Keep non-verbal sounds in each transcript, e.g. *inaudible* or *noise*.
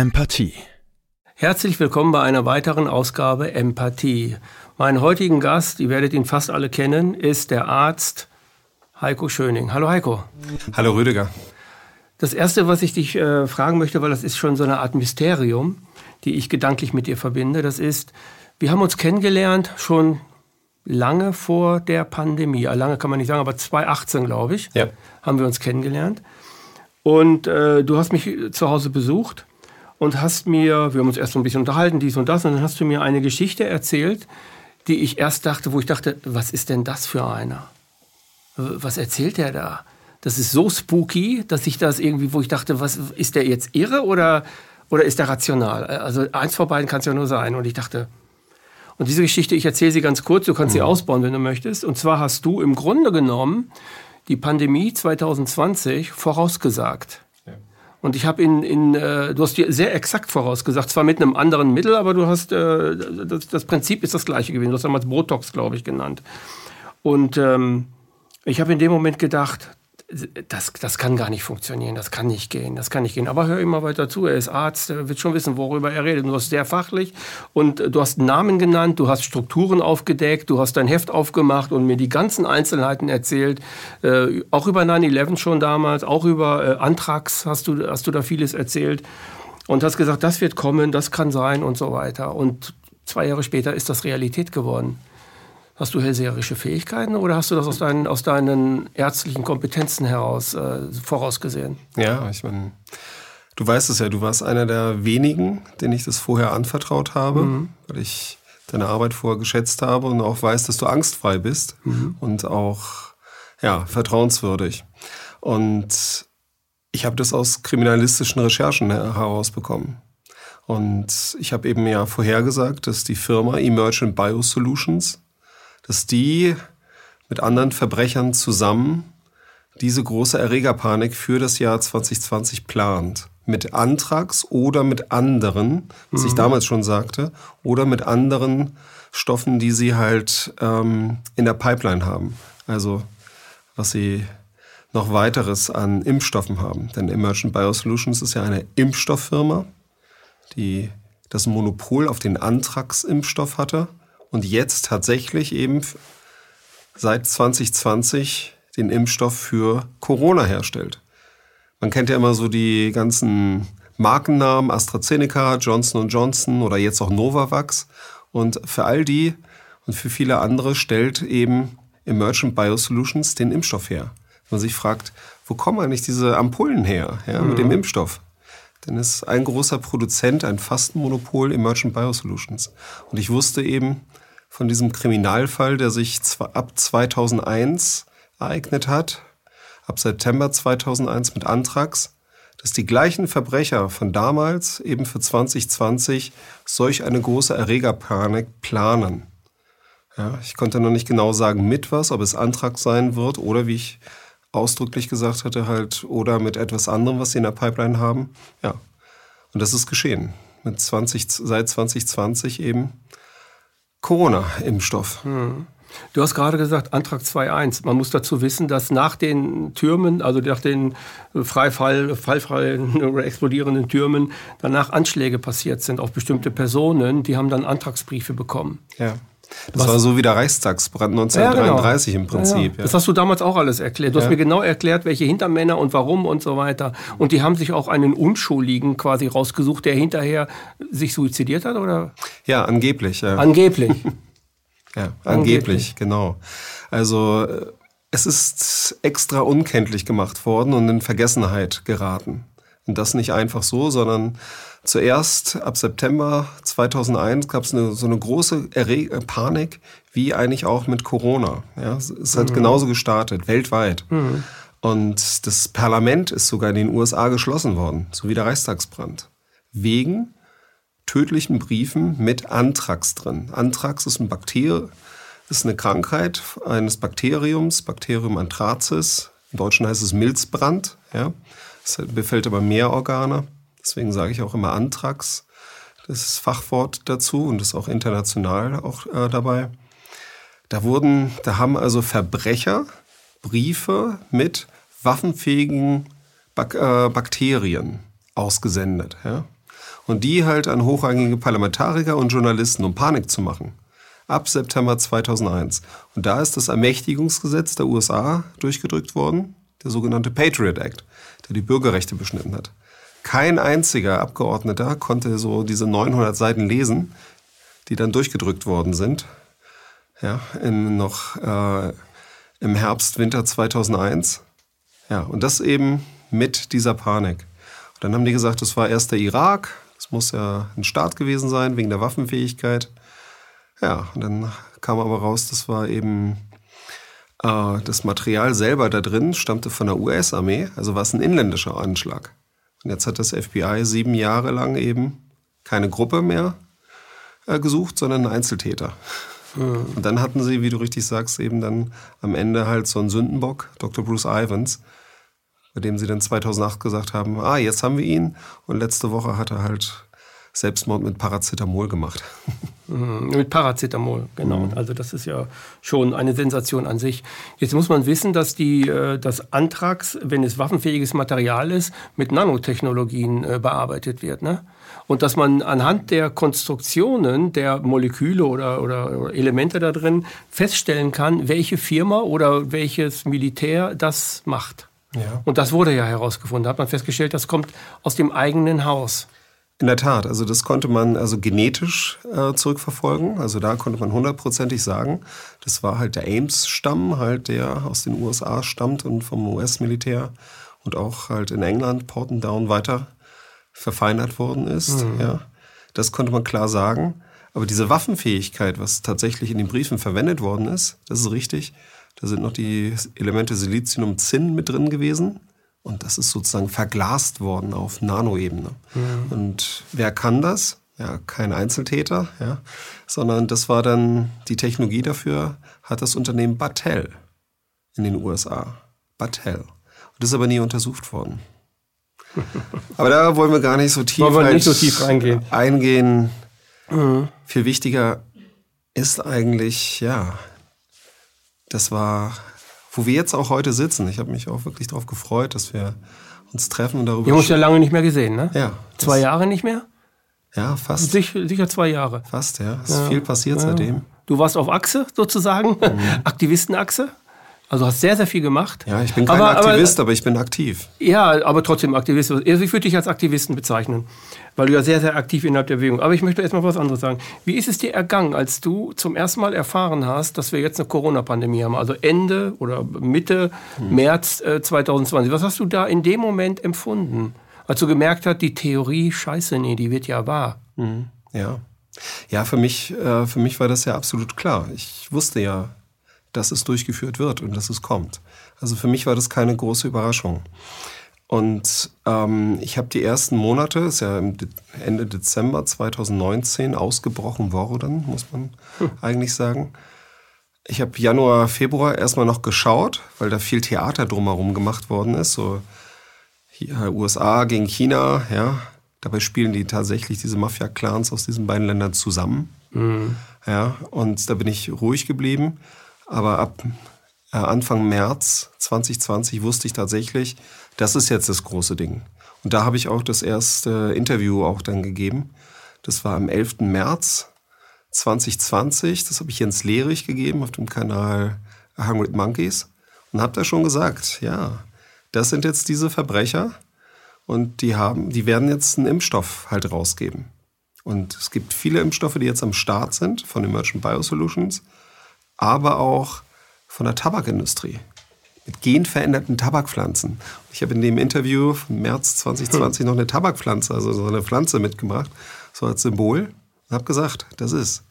Empathie. Herzlich willkommen bei einer weiteren Ausgabe Empathie. Mein heutigen Gast, ihr werdet ihn fast alle kennen, ist der Arzt Heiko Schöning. Hallo Heiko. Hallo Rüdiger. Das Erste, was ich dich äh, fragen möchte, weil das ist schon so eine Art Mysterium, die ich gedanklich mit dir verbinde, das ist, wir haben uns kennengelernt schon lange vor der Pandemie. Lange kann man nicht sagen, aber 2018, glaube ich, ja. haben wir uns kennengelernt. Und äh, du hast mich zu Hause besucht und hast mir, wir haben uns erst so ein bisschen unterhalten, dies und das, und dann hast du mir eine Geschichte erzählt, die ich erst dachte, wo ich dachte, was ist denn das für einer? Was erzählt der da? Das ist so spooky, dass ich das irgendwie, wo ich dachte, was ist der jetzt irre oder, oder ist der rational? Also eins vor beiden kann es ja nur sein. Und ich dachte, und diese Geschichte, ich erzähle sie ganz kurz, du kannst sie mhm. ausbauen, wenn du möchtest. Und zwar hast du im Grunde genommen die Pandemie 2020 vorausgesagt. Und ich habe in, in äh, du hast dir sehr exakt vorausgesagt, zwar mit einem anderen Mittel, aber du hast, äh, das, das Prinzip ist das gleiche gewesen. Du hast damals Botox, glaube ich, genannt. Und ähm, ich habe in dem Moment gedacht, das, das kann gar nicht funktionieren, das kann nicht gehen, das kann nicht gehen. Aber hör immer weiter zu, er ist Arzt, er wird schon wissen, worüber er redet. Du hast sehr fachlich und du hast Namen genannt, du hast Strukturen aufgedeckt, du hast dein Heft aufgemacht und mir die ganzen Einzelheiten erzählt. Äh, auch über 9-11 schon damals, auch über äh, Antrax hast du, hast du da vieles erzählt. Und hast gesagt, das wird kommen, das kann sein und so weiter. Und zwei Jahre später ist das Realität geworden. Hast du hellseherische Fähigkeiten oder hast du das aus deinen, aus deinen ärztlichen Kompetenzen heraus äh, vorausgesehen? Ja, ich meine, du weißt es ja, du warst einer der wenigen, denen ich das vorher anvertraut habe, mhm. weil ich deine Arbeit vorher geschätzt habe und auch weiß, dass du angstfrei bist mhm. und auch ja, vertrauenswürdig. Und ich habe das aus kriminalistischen Recherchen herausbekommen. Und ich habe eben ja vorhergesagt, dass die Firma Emergent Biosolutions dass die mit anderen Verbrechern zusammen diese große Erregerpanik für das Jahr 2020 plant. Mit Antrags oder mit anderen, was mhm. ich damals schon sagte, oder mit anderen Stoffen, die sie halt ähm, in der Pipeline haben. Also was sie noch weiteres an Impfstoffen haben. Denn Emergent Biosolutions ist ja eine Impfstofffirma, die das Monopol auf den Antragsimpfstoff hatte und jetzt tatsächlich eben seit 2020 den Impfstoff für Corona herstellt. Man kennt ja immer so die ganzen Markennamen AstraZeneca, Johnson Johnson oder jetzt auch Novavax. Und für all die und für viele andere stellt eben Emergent Biosolutions den Impfstoff her. Wenn man sich fragt, wo kommen eigentlich diese Ampullen her ja, mit dem mhm. Impfstoff? Denn es ist ein großer Produzent, ein Fastenmonopol, Emergent Biosolutions. Und ich wusste eben, von diesem Kriminalfall, der sich ab 2001 ereignet hat, ab September 2001 mit Antrax, dass die gleichen Verbrecher von damals eben für 2020 solch eine große Erregerpanik planen. Ja, ich konnte noch nicht genau sagen, mit was, ob es Antrax sein wird oder wie ich ausdrücklich gesagt hatte, halt, oder mit etwas anderem, was sie in der Pipeline haben. Ja. Und das ist geschehen. Mit 20, seit 2020 eben Corona-Impfstoff. Hm. Du hast gerade gesagt, Antrag 2.1. Man muss dazu wissen, dass nach den Türmen, also nach den Freifall, fallfreien *laughs* oder explodierenden Türmen, danach Anschläge passiert sind auf bestimmte Personen, die haben dann Antragsbriefe bekommen. Ja. Das Was? war so wie der Reichstagsbrand 1933 ja, genau. im Prinzip. Ja, das hast du damals auch alles erklärt. Du hast mir genau erklärt, welche Hintermänner und warum und so weiter. Und die haben sich auch einen Unschuldigen quasi rausgesucht, der hinterher sich suizidiert hat, oder? Ja, angeblich. Angeblich. *laughs* ja, angeblich, angeblich, genau. Also äh, es ist extra unkenntlich gemacht worden und in Vergessenheit geraten. Und das nicht einfach so, sondern Zuerst ab September 2001 gab es so eine große Erre äh, Panik, wie eigentlich auch mit Corona. Ja, es hat mhm. genauso gestartet, weltweit. Mhm. Und das Parlament ist sogar in den USA geschlossen worden, so wie der Reichstagsbrand. Wegen tödlichen Briefen mit Anthrax drin. Anthrax ist ein Bakterium, ist eine Krankheit eines Bakteriums, Bacterium anthracis. Im Deutschen heißt es Milzbrand. Ja. Es befällt aber mehr Organe. Deswegen sage ich auch immer Antrax. Das ist Fachwort dazu und ist auch international auch äh, dabei. Da wurden, da haben also Verbrecher Briefe mit waffenfähigen Bak äh, Bakterien ausgesendet. Ja? Und die halt an hochrangige Parlamentariker und Journalisten, um Panik zu machen. Ab September 2001. Und da ist das Ermächtigungsgesetz der USA durchgedrückt worden, der sogenannte Patriot Act, der die Bürgerrechte beschnitten hat. Kein einziger Abgeordneter konnte so diese 900 Seiten lesen, die dann durchgedrückt worden sind. Ja, in noch äh, im Herbst, Winter 2001. Ja, und das eben mit dieser Panik. Und dann haben die gesagt, das war erst der Irak, das muss ja ein Staat gewesen sein wegen der Waffenfähigkeit. Ja, und dann kam aber raus, das war eben das Material selber da drin stammte von der US-Armee, also war es ein inländischer Anschlag. Und jetzt hat das FBI sieben Jahre lang eben keine Gruppe mehr äh, gesucht, sondern einen Einzeltäter. Mhm. Und dann hatten sie, wie du richtig sagst, eben dann am Ende halt so einen Sündenbock, Dr. Bruce Ivans, bei dem sie dann 2008 gesagt haben, ah, jetzt haben wir ihn. Und letzte Woche hat er halt Selbstmord mit Paracetamol gemacht. *laughs* Mhm, mit Paracetamol, genau. Mhm. Also das ist ja schon eine Sensation an sich. Jetzt muss man wissen, dass die, äh, das Antrags, wenn es waffenfähiges Material ist, mit Nanotechnologien äh, bearbeitet wird. Ne? Und dass man anhand der Konstruktionen der Moleküle oder, oder Elemente da drin feststellen kann, welche Firma oder welches Militär das macht. Ja. Und das wurde ja herausgefunden. Da hat man festgestellt, das kommt aus dem eigenen Haus. In der Tat, also das konnte man also genetisch äh, zurückverfolgen. Also da konnte man hundertprozentig sagen, das war halt der Ames-Stamm, halt der aus den USA stammt und vom US-Militär und auch halt in England, Porton Down weiter verfeinert worden ist. Mhm. Ja, das konnte man klar sagen. Aber diese Waffenfähigkeit, was tatsächlich in den Briefen verwendet worden ist, das ist richtig. Da sind noch die Elemente Silizium und Zinn mit drin gewesen. Und das ist sozusagen verglast worden auf Nanoebene. Mhm. Und wer kann das? Ja, kein Einzeltäter, ja, sondern das war dann die Technologie dafür, hat das Unternehmen Battelle in den USA. Battelle. Und das ist aber nie untersucht worden. *laughs* aber da wollen wir gar nicht so tief, wollen wir nicht so tief reingehen. eingehen. Mhm. Viel wichtiger ist eigentlich, ja, das war wo wir jetzt auch heute sitzen. Ich habe mich auch wirklich darauf gefreut, dass wir uns treffen und darüber. Wir haben uns ja lange nicht mehr gesehen, ne? Ja. Zwei Jahre nicht mehr? Ja, fast. Sicher, sicher zwei Jahre. Fast, ja. Es ist ja. viel passiert ja. seitdem. Du warst auf Achse sozusagen, mhm. *laughs* Aktivistenachse. Also hast sehr, sehr viel gemacht. Ja, ich bin kein aber, Aktivist, aber, aber, ich bin aktiv. Ja, aber trotzdem Aktivist. Also ich würde dich als Aktivisten bezeichnen, weil du ja sehr, sehr aktiv innerhalb der Bewegung. Aber ich möchte erst mal was anderes sagen. Wie ist es dir ergangen, als du zum ersten Mal erfahren hast, dass wir jetzt eine Corona-Pandemie haben? Also Ende oder Mitte hm. März äh, 2020. Was hast du da in dem Moment empfunden? Als du gemerkt hast, die Theorie, scheiße, nee, die wird ja wahr. Hm. Ja. Ja, für mich, äh, für mich war das ja absolut klar. Ich wusste ja, dass es durchgeführt wird und dass es kommt. Also für mich war das keine große Überraschung. Und ähm, ich habe die ersten Monate, ist ja Ende Dezember 2019 ausgebrochen worden, muss man hm. eigentlich sagen. Ich habe Januar, Februar erstmal noch geschaut, weil da viel Theater drumherum gemacht worden ist. So hier, USA gegen China, ja. Dabei spielen die tatsächlich diese Mafia-Clans aus diesen beiden Ländern zusammen. Mhm. Ja, und da bin ich ruhig geblieben. Aber ab äh, Anfang März 2020 wusste ich tatsächlich, das ist jetzt das große Ding. Und da habe ich auch das erste Interview auch dann gegeben. Das war am 11. März 2020. Das habe ich Jens Lehrich gegeben auf dem Kanal Hungry Monkeys. Und habe da schon gesagt, ja, das sind jetzt diese Verbrecher und die haben, die werden jetzt einen Impfstoff halt rausgeben. Und es gibt viele Impfstoffe, die jetzt am Start sind von Emergent Biosolutions aber auch von der Tabakindustrie mit genveränderten Tabakpflanzen. Ich habe in dem Interview vom März 2020 *laughs* noch eine Tabakpflanze, also so eine Pflanze mitgebracht, so als Symbol und habe gesagt, das ist.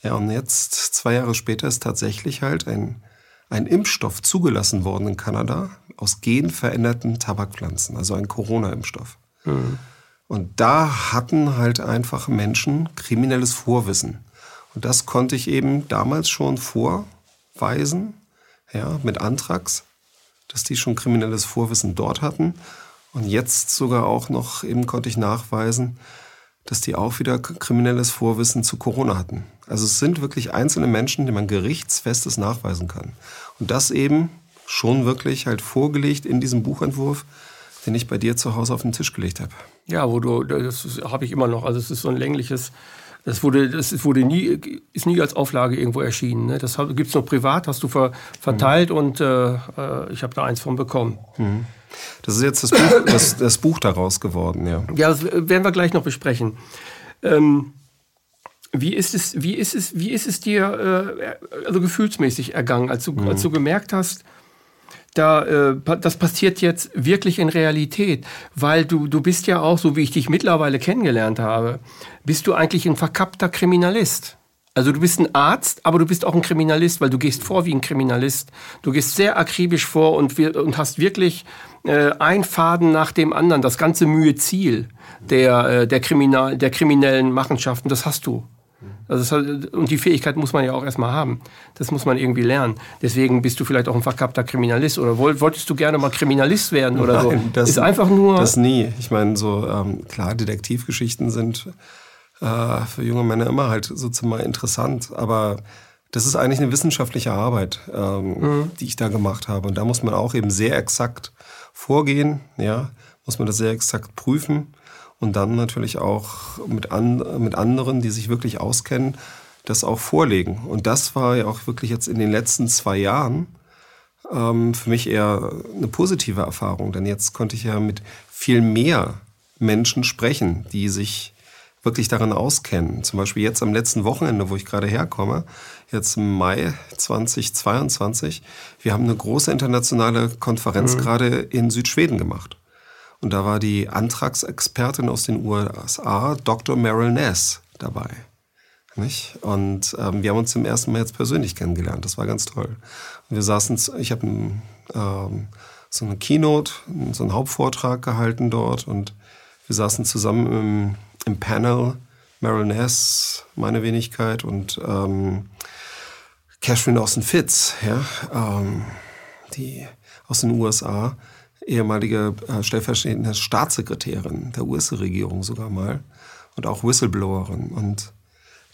Ja, und jetzt, zwei Jahre später, ist tatsächlich halt ein, ein Impfstoff zugelassen worden in Kanada aus genveränderten Tabakpflanzen, also ein Corona-Impfstoff. Mhm. Und da hatten halt einfach Menschen kriminelles Vorwissen. Und das konnte ich eben damals schon vorweisen, ja, mit Antrax, dass die schon kriminelles Vorwissen dort hatten. Und jetzt sogar auch noch eben konnte ich nachweisen, dass die auch wieder kriminelles Vorwissen zu Corona hatten. Also es sind wirklich einzelne Menschen, die man gerichtsfestes nachweisen kann. Und das eben schon wirklich halt vorgelegt in diesem Buchentwurf den ich bei dir zu Hause auf den Tisch gelegt habe. Ja, wo du, das habe ich immer noch. Also es ist so ein längliches, das wurde, das wurde nie, ist nie als Auflage irgendwo erschienen. Ne? Das gibt es noch privat, hast du ver, verteilt mhm. und äh, äh, ich habe da eins von bekommen. Mhm. Das ist jetzt das Buch, *coughs* das, das Buch daraus geworden, ja. Ja, das werden wir gleich noch besprechen. Ähm, wie ist es, wie ist es, wie ist es dir äh, also gefühlsmäßig ergangen, als du, mhm. als du gemerkt hast, da, äh, das passiert jetzt wirklich in Realität, weil du, du bist ja auch, so wie ich dich mittlerweile kennengelernt habe, bist du eigentlich ein verkappter Kriminalist. Also du bist ein Arzt, aber du bist auch ein Kriminalist, weil du gehst vor wie ein Kriminalist. Du gehst sehr akribisch vor und, und hast wirklich äh, ein Faden nach dem anderen, das ganze Mühe-Ziel der, äh, der, Kriminal, der kriminellen Machenschaften, das hast du. Also hat, und die Fähigkeit muss man ja auch erstmal haben. Das muss man irgendwie lernen. Deswegen bist du vielleicht auch ein verkappter Kriminalist oder wolltest du gerne mal Kriminalist werden oder Nein, so? Das ist einfach nur. Das nie. Ich meine, so ähm, klar, Detektivgeschichten sind äh, für junge Männer immer halt sozusagen mal interessant, aber das ist eigentlich eine wissenschaftliche Arbeit, ähm, mhm. die ich da gemacht habe. Und da muss man auch eben sehr exakt vorgehen, ja, muss man das sehr exakt prüfen und dann natürlich auch mit, an, mit anderen, die sich wirklich auskennen, das auch vorlegen. Und das war ja auch wirklich jetzt in den letzten zwei Jahren ähm, für mich eher eine positive Erfahrung, denn jetzt konnte ich ja mit viel mehr Menschen sprechen, die sich wirklich daran auskennen. Zum Beispiel jetzt am letzten Wochenende, wo ich gerade herkomme, jetzt im Mai 2022. Wir haben eine große internationale Konferenz mhm. gerade in Südschweden gemacht. Und da war die Antragsexpertin aus den USA, Dr. Meryl Ness, dabei. Nicht? Und ähm, wir haben uns zum ersten Mal jetzt persönlich kennengelernt. Das war ganz toll. Und wir saßen, ich habe ähm, so eine Keynote, so einen Hauptvortrag gehalten dort und wir saßen zusammen im, im Panel. Meryl Ness, meine Wenigkeit und ähm, Catherine Austin Fitz, ja, ähm, die aus den USA ehemalige äh, stellvertretende Staatssekretärin der US-Regierung sogar mal und auch Whistleblowerin. Und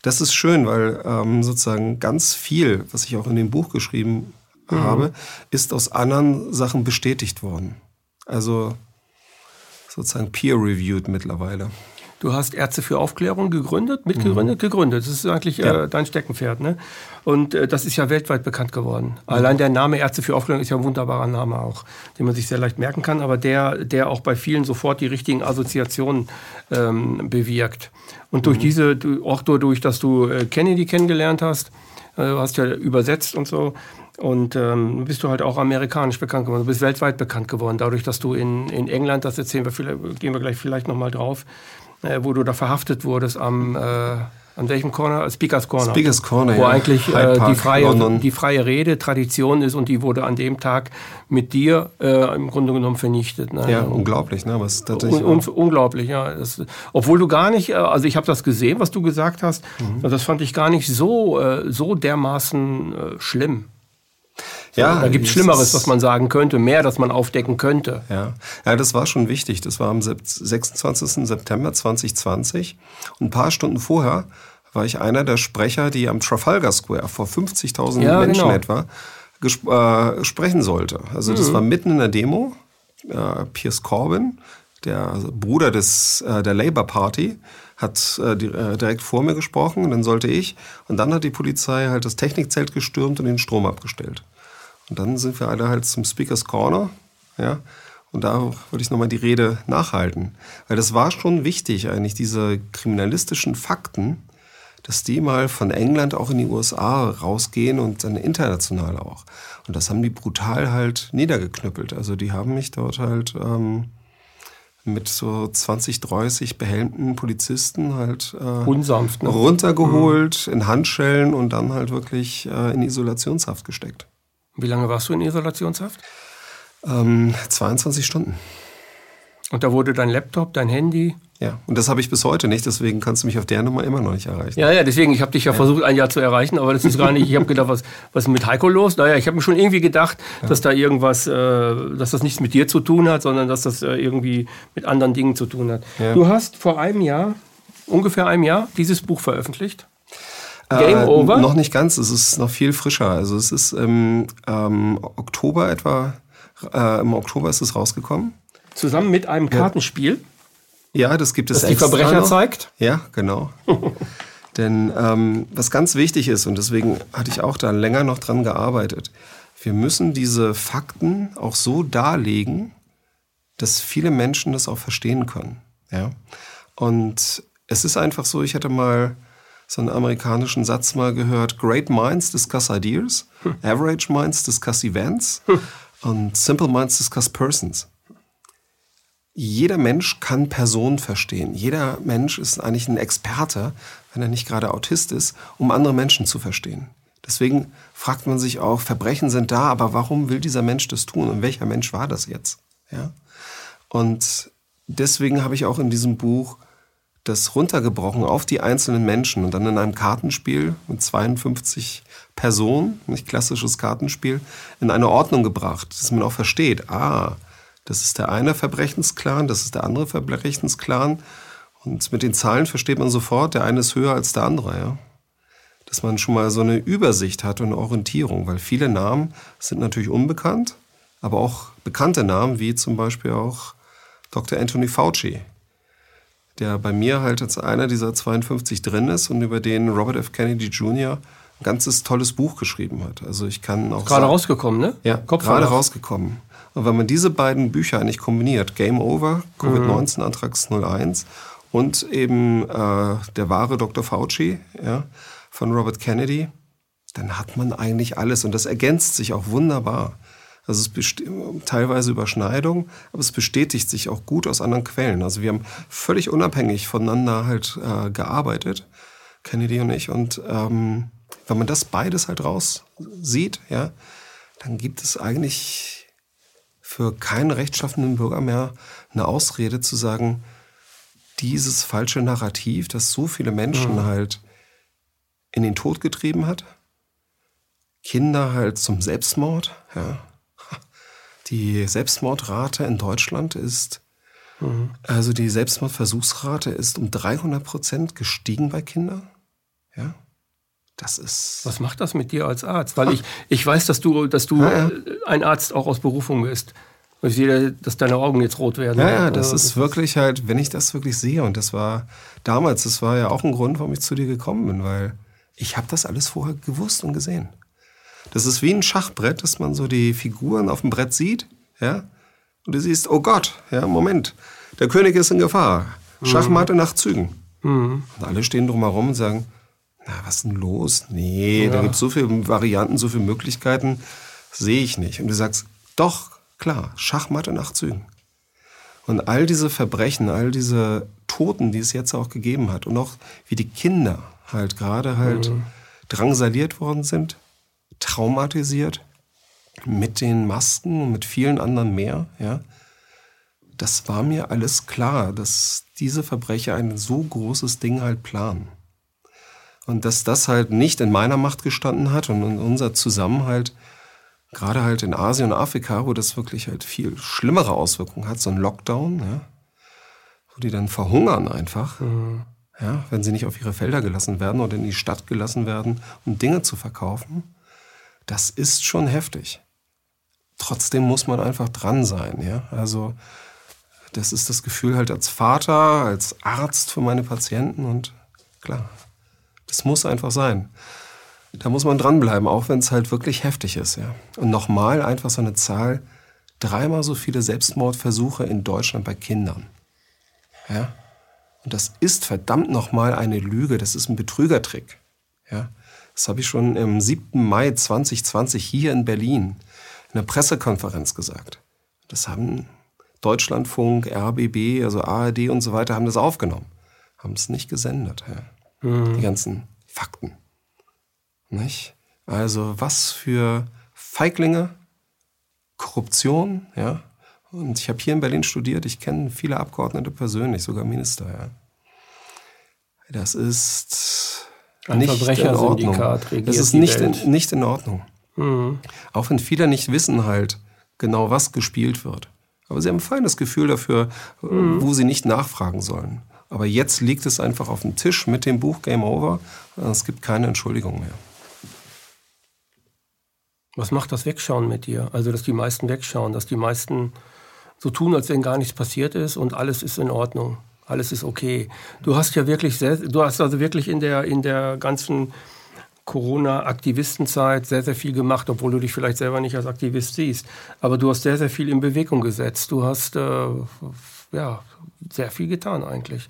das ist schön, weil ähm, sozusagen ganz viel, was ich auch in dem Buch geschrieben mhm. habe, ist aus anderen Sachen bestätigt worden. Also sozusagen peer-reviewed mittlerweile. Du hast Ärzte für Aufklärung gegründet, mitgegründet, mhm. gegründet. Das ist eigentlich ja. äh, dein Steckenpferd. Ne? Und äh, das ist ja weltweit bekannt geworden. Mhm. Allein der Name Ärzte für Aufklärung ist ja ein wunderbarer Name auch, den man sich sehr leicht merken kann, aber der, der auch bei vielen sofort die richtigen Assoziationen ähm, bewirkt. Und durch mhm. diese, auch dadurch, dass du äh, Kennedy kennengelernt hast, äh, du hast ja übersetzt und so, und ähm, bist du halt auch amerikanisch bekannt geworden. Du bist weltweit bekannt geworden, dadurch, dass du in, in England, das erzählen wir, vielleicht, gehen wir gleich vielleicht nochmal drauf, äh, wo du da verhaftet wurdest am, äh, an welchem Corner? Speakers Corner. Speakers Corner, Wo ja. eigentlich äh, die, freie, die freie Rede Tradition ist und die wurde an dem Tag mit dir äh, im Grunde genommen vernichtet. Ne? Ja, unglaublich, ne? Was tatsächlich un, un, unglaublich, ja. Das, obwohl du gar nicht, äh, also ich habe das gesehen, was du gesagt hast, mhm. das fand ich gar nicht so, äh, so dermaßen äh, schlimm. Ja, da gibt es Schlimmeres, was man sagen könnte, mehr, das man aufdecken könnte. Ja. ja, das war schon wichtig. Das war am 26. September 2020. Und ein paar Stunden vorher war ich einer der Sprecher, die am Trafalgar Square vor 50.000 ja, Menschen genau. etwa äh, sprechen sollte. Also mhm. das war mitten in der Demo. Äh, Piers Corbyn, der Bruder des, äh, der Labour Party, hat äh, äh, direkt vor mir gesprochen und dann sollte ich. Und dann hat die Polizei halt das Technikzelt gestürmt und den Strom abgestellt. Und dann sind wir alle halt zum Speakers Corner, ja. Und da würde ich nochmal die Rede nachhalten. Weil das war schon wichtig, eigentlich, diese kriminalistischen Fakten, dass die mal von England auch in die USA rausgehen und dann international auch. Und das haben die brutal halt niedergeknüppelt. Also die haben mich dort halt ähm, mit so 20, 30 behelmten Polizisten halt äh, Unsanft, ne? runtergeholt mhm. in Handschellen und dann halt wirklich äh, in Isolationshaft gesteckt. Wie lange warst du in Isolationshaft? Ähm, 22 Stunden. Und da wurde dein Laptop, dein Handy? Ja, und das habe ich bis heute nicht, deswegen kannst du mich auf der Nummer immer noch nicht erreichen. Ja, ja, deswegen, ich habe dich ja, ja, versucht, ein Jahr zu erreichen, aber das ist gar nicht, ich habe gedacht, was, was ist mit Heiko los? Naja, ich habe mir schon irgendwie gedacht, ja. dass da irgendwas, äh, dass das nichts mit dir zu tun hat, sondern dass das äh, irgendwie mit anderen Dingen zu tun hat. Ja. Du hast vor einem Jahr, ungefähr einem Jahr, dieses Buch veröffentlicht. Game äh, Over? Noch nicht ganz, es ist noch viel frischer. Also es ist im ähm, Oktober etwa, äh, im Oktober ist es rausgekommen. zusammen mit einem Kartenspiel. Ja, das gibt es das die Verbrecher noch. zeigt. Ja, genau. *laughs* Denn ähm, was ganz wichtig ist, und deswegen hatte ich auch da länger noch dran gearbeitet, wir müssen diese Fakten auch so darlegen, dass viele Menschen das auch verstehen können. Ja? Und es ist einfach so, ich hatte mal so einen amerikanischen Satz mal gehört, Great Minds discuss ideas, hm. Average Minds discuss events hm. und Simple Minds discuss persons. Jeder Mensch kann Personen verstehen. Jeder Mensch ist eigentlich ein Experte, wenn er nicht gerade Autist ist, um andere Menschen zu verstehen. Deswegen fragt man sich auch, Verbrechen sind da, aber warum will dieser Mensch das tun und welcher Mensch war das jetzt? Ja? Und deswegen habe ich auch in diesem Buch das runtergebrochen auf die einzelnen Menschen und dann in einem Kartenspiel mit 52 Personen, nicht klassisches Kartenspiel, in eine Ordnung gebracht, dass man auch versteht, ah, das ist der eine Verbrechensclan, das ist der andere Verbrechensclan. Und mit den Zahlen versteht man sofort, der eine ist höher als der andere, ja. Dass man schon mal so eine Übersicht hat und eine Orientierung, weil viele Namen sind natürlich unbekannt, aber auch bekannte Namen, wie zum Beispiel auch Dr. Anthony Fauci, der bei mir halt als einer dieser 52 drin ist und über den Robert F. Kennedy Jr. ein ganzes tolles Buch geschrieben hat. Also ich kann auch gerade rausgekommen, ne? Ja, gerade rausgekommen. Und wenn man diese beiden Bücher eigentlich kombiniert, Game Over, Covid-19 Antrags 01 und eben äh, der wahre Dr. Fauci ja, von Robert Kennedy, dann hat man eigentlich alles und das ergänzt sich auch wunderbar. Also es besteht teilweise Überschneidung, aber es bestätigt sich auch gut aus anderen Quellen. Also wir haben völlig unabhängig voneinander halt äh, gearbeitet, Kennedy und ich. Und ähm, wenn man das beides halt raus sieht, ja, dann gibt es eigentlich für keinen rechtschaffenden Bürger mehr eine Ausrede zu sagen, dieses falsche Narrativ, das so viele Menschen mhm. halt in den Tod getrieben hat, Kinder halt zum Selbstmord, ja, die Selbstmordrate in Deutschland ist, mhm. also die Selbstmordversuchsrate ist um 300 Prozent gestiegen bei Kindern. Ja. Das ist. Was macht das mit dir als Arzt? Weil ich, ich weiß, dass du, dass du ja, ja. ein Arzt auch aus Berufung bist. Ich sehe, dass deine Augen jetzt rot werden. Ja, ja, das, das ist wirklich halt, wenn ich das wirklich sehe, und das war damals, das war ja auch ein Grund, warum ich zu dir gekommen bin, weil ich habe das alles vorher gewusst und gesehen. Das ist wie ein Schachbrett, dass man so die Figuren auf dem Brett sieht, ja, und du siehst, oh Gott, ja, Moment, der König ist in Gefahr. Mhm. Schachmatte nach Zügen. Mhm. Und alle stehen drumherum und sagen, na, was ist denn los? Nee, ja. da gibt es so viele Varianten, so viele Möglichkeiten, sehe ich nicht. Und du sagst, doch, klar, Schachmatte nach Zügen. Und all diese Verbrechen, all diese Toten, die es jetzt auch gegeben hat und auch wie die Kinder halt gerade halt mhm. drangsaliert worden sind, traumatisiert mit den Masken und mit vielen anderen mehr, ja. Das war mir alles klar, dass diese Verbrecher ein so großes Ding halt planen. Und dass das halt nicht in meiner Macht gestanden hat und in unser Zusammenhalt, gerade halt in Asien und Afrika, wo das wirklich halt viel schlimmere Auswirkungen hat, so ein Lockdown, ja, wo die dann verhungern einfach, mhm. ja, wenn sie nicht auf ihre Felder gelassen werden oder in die Stadt gelassen werden, um Dinge zu verkaufen das ist schon heftig. Trotzdem muss man einfach dran sein, ja. Also, das ist das Gefühl halt als Vater, als Arzt für meine Patienten und klar, das muss einfach sein. Da muss man dranbleiben, auch wenn es halt wirklich heftig ist, ja. Und nochmal einfach so eine Zahl, dreimal so viele Selbstmordversuche in Deutschland bei Kindern. Ja. Und das ist verdammt nochmal eine Lüge, das ist ein Betrügertrick. Ja. Das habe ich schon am 7. Mai 2020 hier in Berlin in einer Pressekonferenz gesagt. Das haben Deutschlandfunk, RBB, also ARD und so weiter, haben das aufgenommen. Haben es nicht gesendet. Ja. Mhm. Die ganzen Fakten. Nicht? Also was für Feiglinge, Korruption, ja. Und ich habe hier in Berlin studiert, ich kenne viele Abgeordnete persönlich, sogar Minister, ja. Das ist ein nicht Verbrechersyndikat regiert Das ist nicht in, nicht in Ordnung. Mhm. Auch wenn viele nicht wissen halt genau, was gespielt wird. Aber sie haben ein feines Gefühl dafür, mhm. wo sie nicht nachfragen sollen. Aber jetzt liegt es einfach auf dem Tisch mit dem Buch Game Over. Es gibt keine Entschuldigung mehr. Was macht das Wegschauen mit dir? Also, dass die meisten wegschauen, dass die meisten so tun, als wenn gar nichts passiert ist und alles ist in Ordnung. Alles ist okay. Du hast ja wirklich sehr, du hast also wirklich in der, in der ganzen Corona-Aktivistenzeit sehr, sehr viel gemacht, obwohl du dich vielleicht selber nicht als Aktivist siehst. Aber du hast sehr, sehr viel in Bewegung gesetzt. Du hast äh, ja, sehr viel getan eigentlich.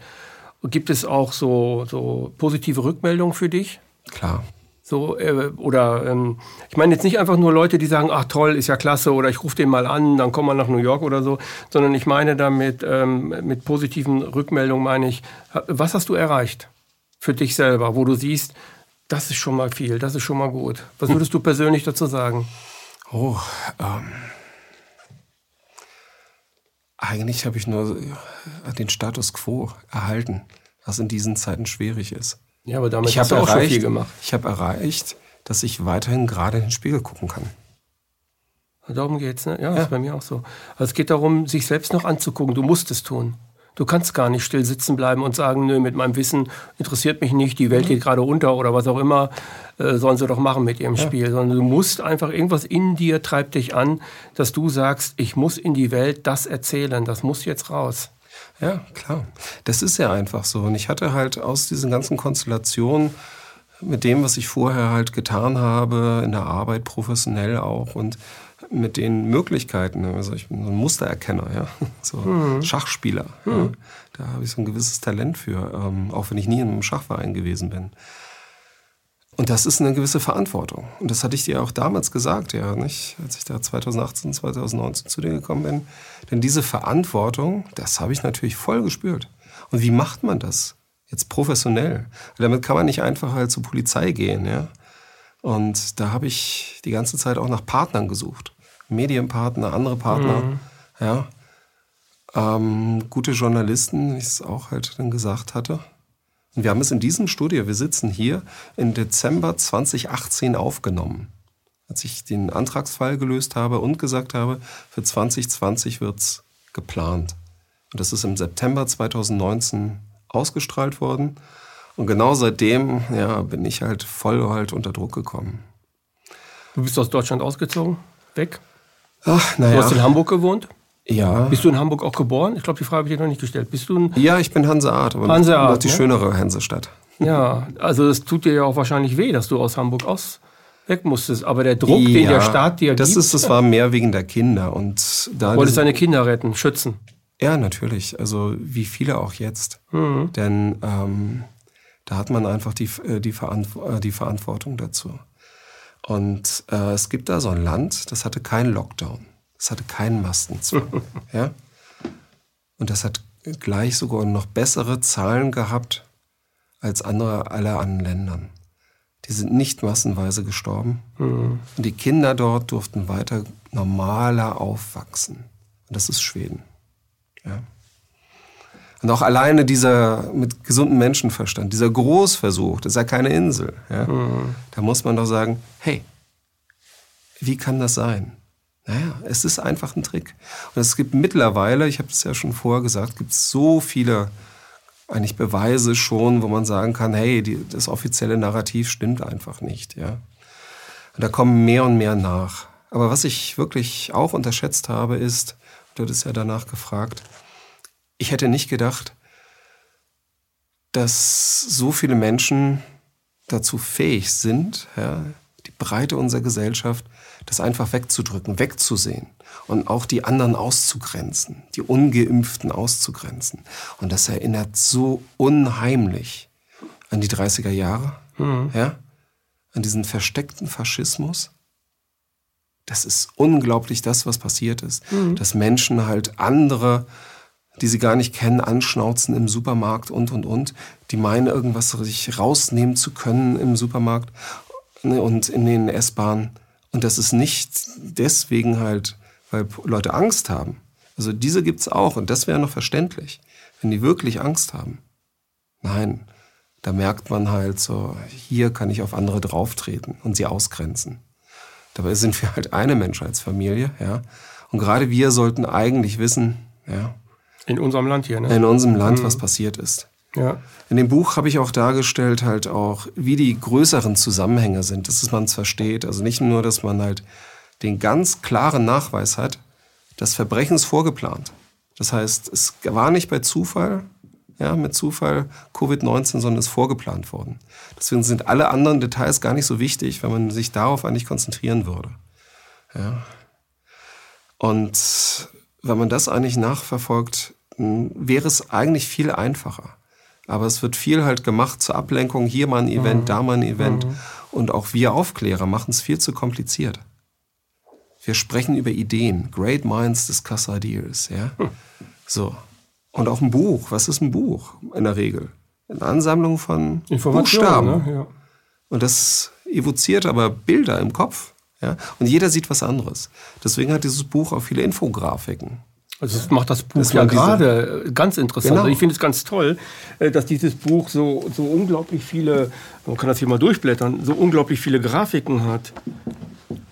Gibt es auch so, so positive Rückmeldungen für dich? Klar. So, äh, oder ähm, ich meine jetzt nicht einfach nur Leute, die sagen, ach toll, ist ja klasse, oder ich rufe den mal an, dann kommen wir nach New York oder so, sondern ich meine damit ähm, mit positiven Rückmeldungen meine ich, was hast du erreicht für dich selber, wo du siehst, das ist schon mal viel, das ist schon mal gut. Was würdest du persönlich dazu sagen? Oh, ähm, eigentlich habe ich nur den Status quo erhalten, was in diesen Zeiten schwierig ist. Ja, aber damit ich hast du auch erreicht, schon viel gemacht. Ich habe erreicht, dass ich weiterhin gerade in den Spiegel gucken kann. Darum geht's, ne? Ja, ja, ist bei mir auch so. Also es geht darum, sich selbst noch anzugucken. Du musst es tun. Du kannst gar nicht still sitzen bleiben und sagen, nö, mit meinem Wissen interessiert mich nicht, die Welt mhm. geht gerade unter oder was auch immer, äh, sollen sie doch machen mit ihrem ja. Spiel. Sondern du musst einfach, irgendwas in dir treibt dich an, dass du sagst, ich muss in die Welt das erzählen, das muss jetzt raus. Ja, klar. Das ist ja einfach so. Und ich hatte halt aus diesen ganzen Konstellationen mit dem, was ich vorher halt getan habe, in der Arbeit professionell auch und mit den Möglichkeiten, also ich bin so ein Mustererkenner, ja, *laughs* so mhm. Schachspieler, mhm. ja. da habe ich so ein gewisses Talent für, ähm, auch wenn ich nie in einem Schachverein gewesen bin. Und das ist eine gewisse Verantwortung. Und das hatte ich dir auch damals gesagt, ja, nicht? Als ich da 2018, 2019 zu dir gekommen bin. Denn diese Verantwortung, das habe ich natürlich voll gespürt. Und wie macht man das? Jetzt professionell. Damit kann man nicht einfach halt zur Polizei gehen, ja. Und da habe ich die ganze Zeit auch nach Partnern gesucht. Medienpartner, andere Partner, mhm. ja. Ähm, gute Journalisten, wie ich es auch halt dann gesagt hatte. Und wir haben es in diesem Studio, wir sitzen hier, im Dezember 2018 aufgenommen. Als ich den Antragsfall gelöst habe und gesagt habe, für 2020 wird es geplant. Und das ist im September 2019 ausgestrahlt worden. Und genau seitdem ja, bin ich halt voll halt unter Druck gekommen. Du bist aus Deutschland ausgezogen? Weg? Ach, naja. Du hast in Hamburg gewohnt? Ja. Bist du in Hamburg auch geboren? Ich glaube, die Frage habe ich dir noch nicht gestellt. Bist du Ja, ich bin Hanseart, aber Hanseart, noch die ne? schönere Hansestadt. Ja, also es tut dir ja auch wahrscheinlich weh, dass du aus Hamburg aus weg musstest. Aber der Druck, ja, den der Staat dir das gibt... Ist, das war mehr wegen der Kinder. Und da wolltest deine Kinder retten, schützen. Ja, natürlich. Also wie viele auch jetzt. Mhm. Denn ähm, da hat man einfach die, äh, die, Verantw äh, die Verantwortung dazu. Und äh, es gibt da so ein Land, das hatte keinen Lockdown. Es hatte keinen Mastenzwang. *laughs* ja? Und das hat gleich sogar noch bessere Zahlen gehabt als andere alle anderen Ländern. Die sind nicht massenweise gestorben. Mhm. Und die Kinder dort durften weiter normaler aufwachsen. Und das ist Schweden. Ja. Und auch alleine dieser mit gesundem Menschenverstand, dieser Großversuch, das ist ja keine Insel. Ja. Mhm. Da muss man doch sagen, hey, wie kann das sein? Naja, es ist einfach ein Trick. Und es gibt mittlerweile, ich habe es ja schon vorher gesagt, gibt so viele eigentlich Beweise schon, wo man sagen kann, hey, die, das offizielle Narrativ stimmt einfach nicht. Ja? Und da kommen mehr und mehr nach. Aber was ich wirklich auch unterschätzt habe, ist, du hattest ja danach gefragt, ich hätte nicht gedacht, dass so viele Menschen dazu fähig sind, ja, die Breite unserer Gesellschaft, das einfach wegzudrücken, wegzusehen und auch die anderen auszugrenzen, die ungeimpften auszugrenzen. Und das erinnert so unheimlich an die 30er Jahre, mhm. ja, an diesen versteckten Faschismus. Das ist unglaublich, das, was passiert ist. Mhm. Dass Menschen halt andere, die sie gar nicht kennen, anschnauzen im Supermarkt und, und, und. Die meinen, irgendwas sich rausnehmen zu können im Supermarkt ne, und in den S-Bahnen. Und das ist nicht deswegen halt, weil Leute Angst haben. Also diese gibt es auch und das wäre noch verständlich, wenn die wirklich Angst haben. Nein, da merkt man halt so, hier kann ich auf andere drauftreten und sie ausgrenzen. Dabei sind wir halt eine Menschheitsfamilie, ja. Und gerade wir sollten eigentlich wissen, ja. In unserem Land hier, ne? In unserem Land, mhm. was passiert ist. Ja. In dem Buch habe ich auch dargestellt, halt auch, wie die größeren Zusammenhänge sind, dass man es versteht. Also nicht nur, dass man halt den ganz klaren Nachweis hat, Das Verbrechen ist vorgeplant. Das heißt, es war nicht bei Zufall, ja, mit Zufall Covid-19, sondern ist vorgeplant worden. Deswegen sind alle anderen Details gar nicht so wichtig, wenn man sich darauf eigentlich konzentrieren würde. Ja. Und wenn man das eigentlich nachverfolgt, wäre es eigentlich viel einfacher. Aber es wird viel halt gemacht zur Ablenkung. Hier mal ein Event, mhm. da mal ein Event. Mhm. Und auch wir Aufklärer machen es viel zu kompliziert. Wir sprechen über Ideen. Great minds discuss ideas. Ja? Hm. So. Und auch ein Buch. Was ist ein Buch in der Regel? Eine Ansammlung von Buchstaben. Ne? Ja. Und das evoziert aber Bilder im Kopf. Ja? Und jeder sieht was anderes. Deswegen hat dieses Buch auch viele Infografiken. Also das macht das Buch das ja gerade ganz interessant. Genau. Also ich finde es ganz toll, äh, dass dieses Buch so, so unglaublich viele, man kann das hier mal durchblättern, so unglaublich viele Grafiken hat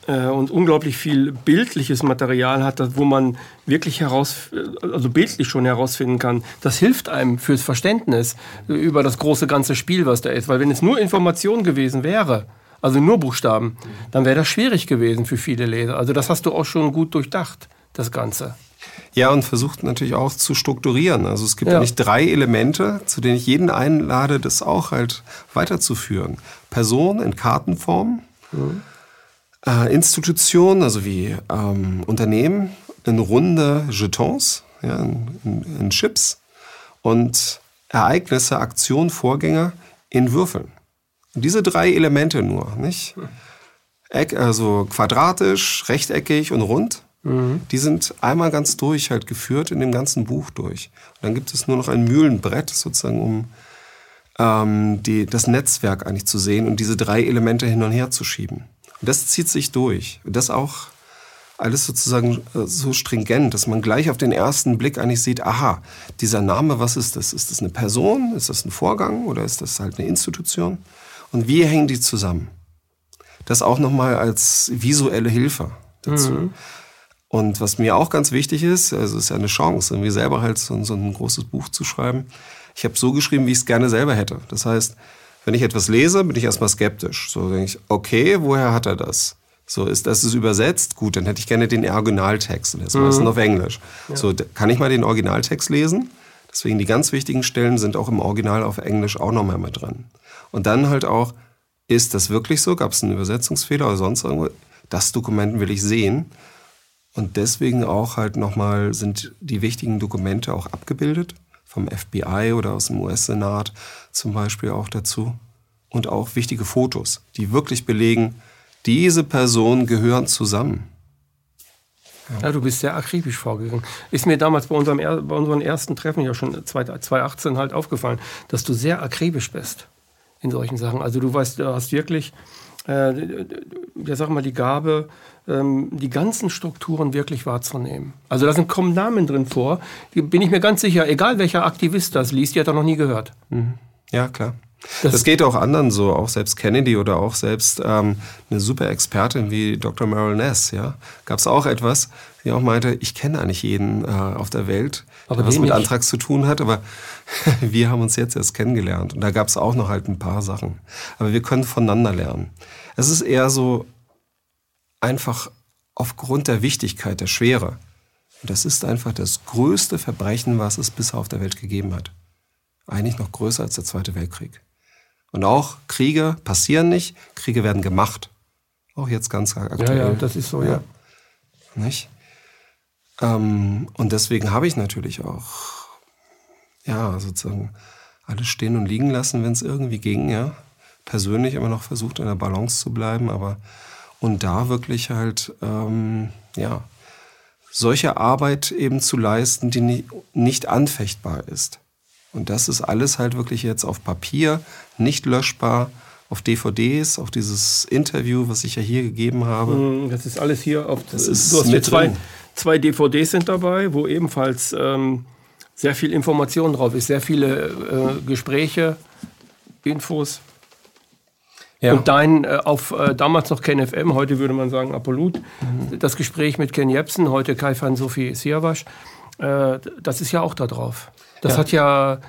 äh, und unglaublich viel bildliches Material hat, wo man wirklich heraus, also bildlich schon herausfinden kann. Das hilft einem fürs Verständnis über das große ganze Spiel, was da ist. Weil wenn es nur Information gewesen wäre, also nur Buchstaben, dann wäre das schwierig gewesen für viele Leser. Also das hast du auch schon gut durchdacht, das Ganze. Ja, und versucht natürlich auch zu strukturieren. Also es gibt ja. eigentlich drei Elemente, zu denen ich jeden einlade, das auch halt weiterzuführen. Person in Kartenform, mhm. äh, Institutionen, also wie ähm, Unternehmen, in runde Jetons, ja, in, in, in Chips und Ereignisse, Aktionen, Vorgänge in Würfeln. Und diese drei Elemente nur, nicht? Eck, also quadratisch, rechteckig und rund. Mhm. Die sind einmal ganz durch halt geführt in dem ganzen Buch durch. Und dann gibt es nur noch ein Mühlenbrett sozusagen, um ähm, die, das Netzwerk eigentlich zu sehen und diese drei Elemente hin und her zu schieben. Und das zieht sich durch. Und das auch alles sozusagen äh, so stringent, dass man gleich auf den ersten Blick eigentlich sieht, aha, dieser Name, was ist das? Ist das eine Person? Ist das ein Vorgang? Oder ist das halt eine Institution? Und wie hängen die zusammen? Das auch nochmal als visuelle Hilfe dazu. Mhm. Und was mir auch ganz wichtig ist, also es ist ja eine Chance, irgendwie selber halt so, so ein großes Buch zu schreiben. Ich habe so geschrieben, wie ich es gerne selber hätte. Das heißt, wenn ich etwas lese, bin ich erstmal skeptisch. So denke ich, okay, woher hat er das? So ist das ist übersetzt, gut, dann hätte ich gerne den Originaltext. Das ist mhm. meistens auf Englisch. Ja. So kann ich mal den Originaltext lesen. Deswegen die ganz wichtigen Stellen sind auch im Original auf Englisch auch nochmal mit dran. Und dann halt auch, ist das wirklich so? Gab es einen Übersetzungsfehler oder sonst irgendwo? Das Dokument will ich sehen. Und deswegen auch halt nochmal sind die wichtigen Dokumente auch abgebildet, vom FBI oder aus dem US-Senat zum Beispiel auch dazu. Und auch wichtige Fotos, die wirklich belegen, diese Personen gehören zusammen. Ja. ja, du bist sehr akribisch vorgegangen. Ist mir damals bei, unserem, bei unseren ersten Treffen ja schon 2018 halt aufgefallen, dass du sehr akribisch bist in solchen Sachen. Also du weißt, du hast wirklich, äh, ja sag mal, die Gabe, ähm, die ganzen Strukturen wirklich wahrzunehmen. Also da sind kommen Namen drin vor, die bin ich mir ganz sicher, egal welcher Aktivist das liest, die hat er noch nie gehört. Mhm. Ja, klar. Das, das, geht auch anderen so, auch selbst Kennedy oder auch selbst ähm, eine super Expertin wie Dr. Meryl Ness. Ja, gab es auch etwas, die auch meinte, ich kenne eigentlich jeden äh, auf der Welt, aber was mit Antrags zu tun hat, aber *laughs* wir haben uns jetzt erst kennengelernt. Und da gab es auch noch halt ein paar Sachen. Aber wir können voneinander lernen. Es ist eher so einfach aufgrund der Wichtigkeit, der Schwere. Und das ist einfach das größte Verbrechen, was es bisher auf der Welt gegeben hat. Eigentlich noch größer als der Zweite Weltkrieg. Und auch Kriege passieren nicht, Kriege werden gemacht. Auch jetzt ganz aktuell. Ja, ja, das ist so, ja. ja. Nicht? Ähm, und deswegen habe ich natürlich auch, ja, sozusagen alles stehen und liegen lassen, wenn es irgendwie ging, ja. Persönlich immer noch versucht, in der Balance zu bleiben, aber und da wirklich halt, ähm, ja, solche Arbeit eben zu leisten, die nicht anfechtbar ist. Und das ist alles halt wirklich jetzt auf Papier, nicht löschbar, auf DVDs, auf dieses Interview, was ich ja hier gegeben habe. Mm, das ist alles hier auf das. Ist du hast mit zwei, zwei DVDs sind dabei, wo ebenfalls ähm, sehr viel Information drauf ist, sehr viele äh, Gespräche, Infos. Ja. Und dein äh, auf äh, damals noch Ken FM, heute würde man sagen Apollut, mhm. das Gespräch mit Ken Jepsen, heute Kaifan Sophie Siavash, äh, das ist ja auch da drauf. Das ja. hat ja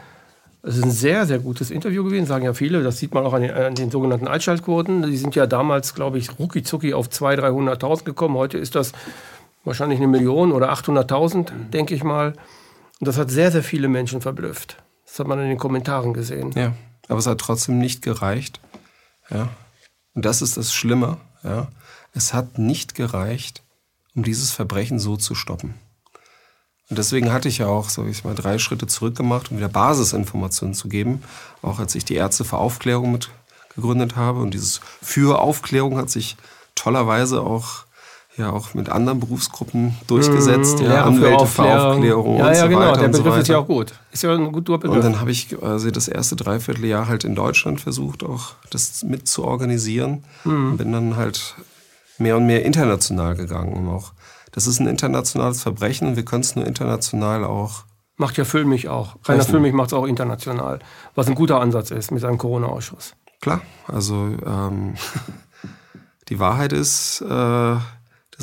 es ist ein sehr, sehr gutes Interview gewesen, sagen ja viele. Das sieht man auch an den, an den sogenannten Altschaltquoten. Die sind ja damals, glaube ich, rucki auf 200.000, 300.000 gekommen. Heute ist das Wahrscheinlich eine Million oder 800.000, mhm. denke ich mal. Und das hat sehr, sehr viele Menschen verblüfft. Das hat man in den Kommentaren gesehen. Ja, aber es hat trotzdem nicht gereicht. Ja. Und das ist das Schlimme. Ja. Es hat nicht gereicht, um dieses Verbrechen so zu stoppen. Und deswegen hatte ich ja auch, sag ich mal, drei Schritte zurück gemacht, um wieder Basisinformationen zu geben. Auch als ich die Ärzte für Aufklärung mit gegründet habe. Und dieses für Aufklärung hat sich tollerweise auch ja auch mit anderen Berufsgruppen durchgesetzt, mhm, ja, Anwälte für Aufklärung ja, und ja, so genau, weiter. Der Begriff so ist ja auch gut. Ist ja ein guter Begriff. Und dann habe ich quasi das erste Dreivierteljahr halt in Deutschland versucht, auch das mit zu organisieren. Mhm. Und bin dann halt mehr und mehr international gegangen. Und auch, das ist ein internationales Verbrechen und wir können es nur international auch. Macht ja Füllmich auch. Rainer Füllmich macht es auch international. Was ein guter Ansatz ist mit seinem Corona-Ausschuss. Klar, also ähm, *laughs* die Wahrheit ist, äh,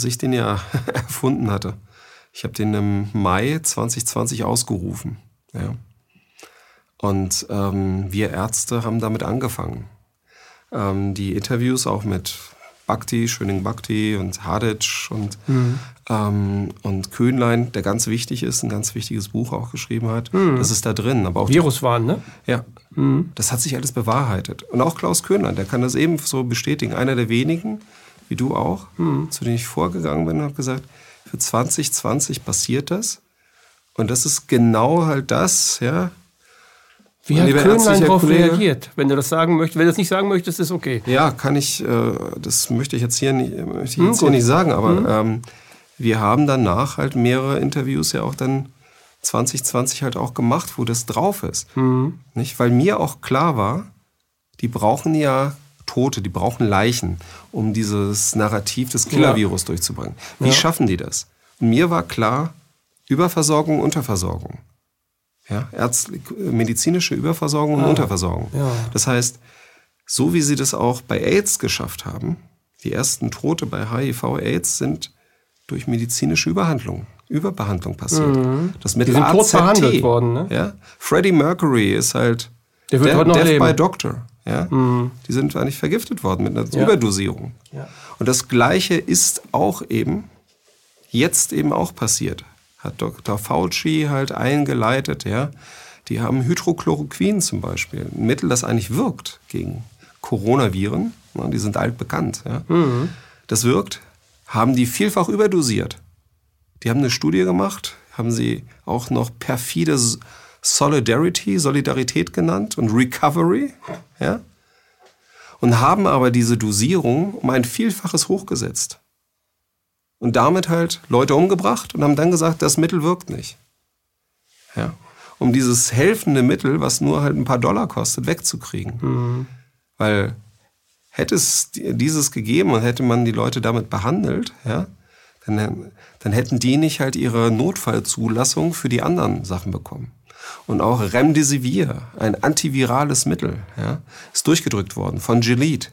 dass ich den ja *laughs* erfunden hatte. Ich habe den im Mai 2020 ausgerufen. Ja. Und ähm, wir Ärzte haben damit angefangen. Ähm, die Interviews auch mit Bhakti, Schöning Bhakti und Hadic und, mhm. ähm, und Köhnlein, der ganz wichtig ist, ein ganz wichtiges Buch auch geschrieben hat. Mhm. Das ist da drin. Aber auch Viruswahn, ne? Ja. Mhm. Das hat sich alles bewahrheitet. Und auch Klaus Köhnlein, der kann das ebenso bestätigen. Einer der wenigen, wie du auch, mhm. zu denen ich vorgegangen bin und habe gesagt, für 2020 passiert das. Und das ist genau halt das, ja. Wie hat Köhnlein darauf reagiert? Wenn du das sagen möchtest, wenn du das nicht sagen möchtest, ist okay. Ja, kann ich, äh, das möchte ich jetzt hier nicht, ich hm, jetzt hm, hier nicht sagen, aber hm. ähm, wir haben danach halt mehrere Interviews ja auch dann 2020 halt auch gemacht, wo das drauf ist. Hm. Nicht? Weil mir auch klar war, die brauchen ja Tote, die brauchen Leichen, um dieses Narrativ des Killer-Virus ja. durchzubringen. Wie ja. schaffen die das? mir war klar, Überversorgung, Unterversorgung. Ja, ärztliche, medizinische Überversorgung und ah. Unterversorgung. Ja. Das heißt, so wie sie das auch bei AIDS geschafft haben, die ersten Tote bei HIV-AIDS sind durch medizinische Überhandlung, Überbehandlung passiert. Mhm. Das Mittel die sind AZT, tot behandelt worden. Ne? Ja? Freddie Mercury ist halt der wird heute noch Death leben. by Doctor. Ja? Mhm. Die sind eigentlich vergiftet worden mit einer ja. Überdosierung. Ja. Und das Gleiche ist auch eben, jetzt eben auch passiert. Hat Dr. Fauci halt eingeleitet, ja. Die haben Hydrochloroquin zum Beispiel, ein Mittel, das eigentlich wirkt gegen Coronaviren. Die sind altbekannt. Ja. Mhm. Das wirkt, haben die vielfach überdosiert. Die haben eine Studie gemacht, haben sie auch noch perfide Solidarity, Solidarität genannt und Recovery, ja, und haben aber diese Dosierung um ein Vielfaches hochgesetzt. Und damit halt Leute umgebracht und haben dann gesagt, das Mittel wirkt nicht. Ja. Um dieses helfende Mittel, was nur halt ein paar Dollar kostet, wegzukriegen. Mhm. Weil hätte es dieses gegeben und hätte man die Leute damit behandelt, ja, dann, dann hätten die nicht halt ihre Notfallzulassung für die anderen Sachen bekommen. Und auch Remdesivir, ein antivirales Mittel, ja, ist durchgedrückt worden von Gilead.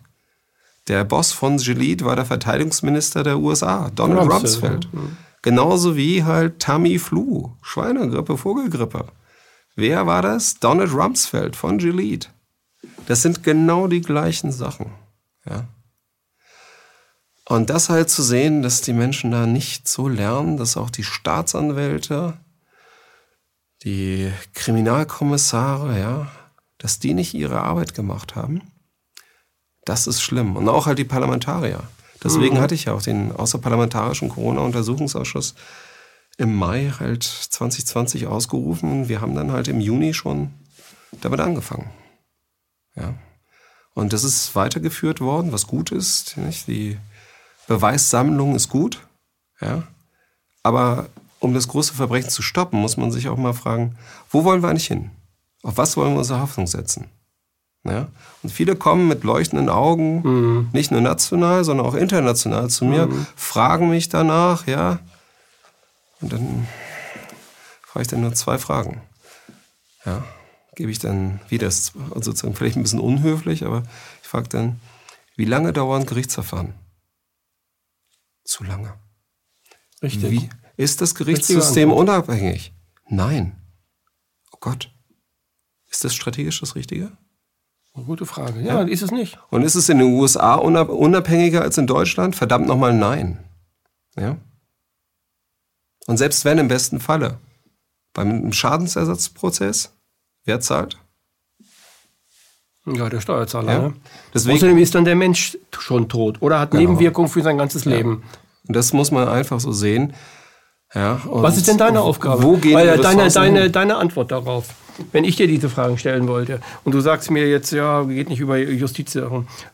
Der Boss von Gilead war der Verteidigungsminister der USA, Donald Rumsfeld. Ja. Genauso wie halt Tamiflu, Schweinegrippe, Vogelgrippe. Wer war das? Donald Rumsfeld von Gilead. Das sind genau die gleichen Sachen. Ja. Und das halt zu sehen, dass die Menschen da nicht so lernen, dass auch die Staatsanwälte die Kriminalkommissare, ja, dass die nicht ihre Arbeit gemacht haben, das ist schlimm. Und auch halt die Parlamentarier. Deswegen mhm. hatte ich ja auch den außerparlamentarischen Corona-Untersuchungsausschuss im Mai halt 2020 ausgerufen und wir haben dann halt im Juni schon damit angefangen. Ja. Und das ist weitergeführt worden, was gut ist. Nicht? Die Beweissammlung ist gut. Ja. Aber um das große Verbrechen zu stoppen, muss man sich auch mal fragen, wo wollen wir eigentlich hin? Auf was wollen wir unsere Hoffnung setzen? Ja? Und viele kommen mit leuchtenden Augen, mhm. nicht nur national, sondern auch international zu mir, mhm. fragen mich danach, ja. Und dann frage ich dann nur zwei Fragen. Ja, gebe ich dann wieder, sozusagen vielleicht ein bisschen unhöflich, aber ich frage dann, wie lange dauern Gerichtsverfahren? Zu lange. Richtig. Wie, ist das Gerichtssystem unabhängig? Nein. Oh Gott. Ist das strategisch das Richtige? Eine gute Frage. Ja, ja, ist es nicht. Und ist es in den USA unabhängiger als in Deutschland? Verdammt nochmal nein. Ja? Und selbst wenn im besten Falle beim Schadensersatzprozess, wer zahlt? Ja, der Steuerzahler. Ja. Ne? Deswegen, Außerdem ist dann der Mensch schon tot oder hat genau. Nebenwirkungen für sein ganzes Leben. Und das muss man einfach so sehen. Ja, Was ist denn deine Aufgabe? Wo gehen Weil, deine, deine, deine Antwort darauf, wenn ich dir diese Fragen stellen wollte und du sagst mir jetzt, ja, geht nicht über Justiz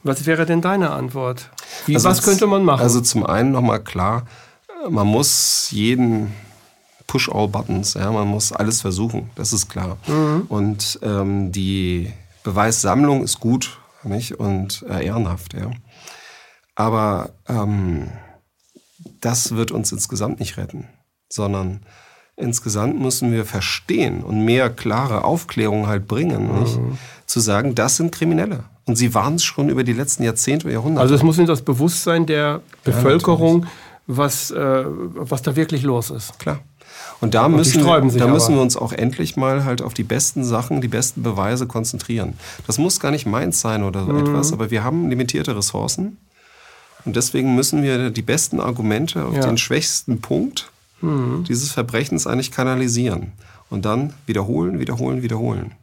was wäre denn deine Antwort? Wie, also was könnte man machen? Also zum einen nochmal klar, man muss jeden Push all Buttons, ja, man muss alles versuchen, das ist klar. Mhm. Und ähm, die Beweissammlung ist gut nicht? und äh, ehrenhaft. Ja. Aber ähm, das wird uns insgesamt nicht retten, sondern insgesamt müssen wir verstehen und mehr klare Aufklärung halt bringen, mhm. nicht? zu sagen, das sind Kriminelle. Und sie waren es schon über die letzten Jahrzehnte, Jahrhunderte. Also es muss in das Bewusstsein der Bevölkerung, ja, was, äh, was da wirklich los ist. Klar. Und da, und müssen, da müssen wir uns auch endlich mal halt auf die besten Sachen, die besten Beweise konzentrieren. Das muss gar nicht meins sein oder so mhm. etwas, aber wir haben limitierte Ressourcen. Und deswegen müssen wir die besten Argumente auf ja. den schwächsten Punkt mhm. dieses Verbrechens eigentlich kanalisieren. Und dann wiederholen, wiederholen, wiederholen.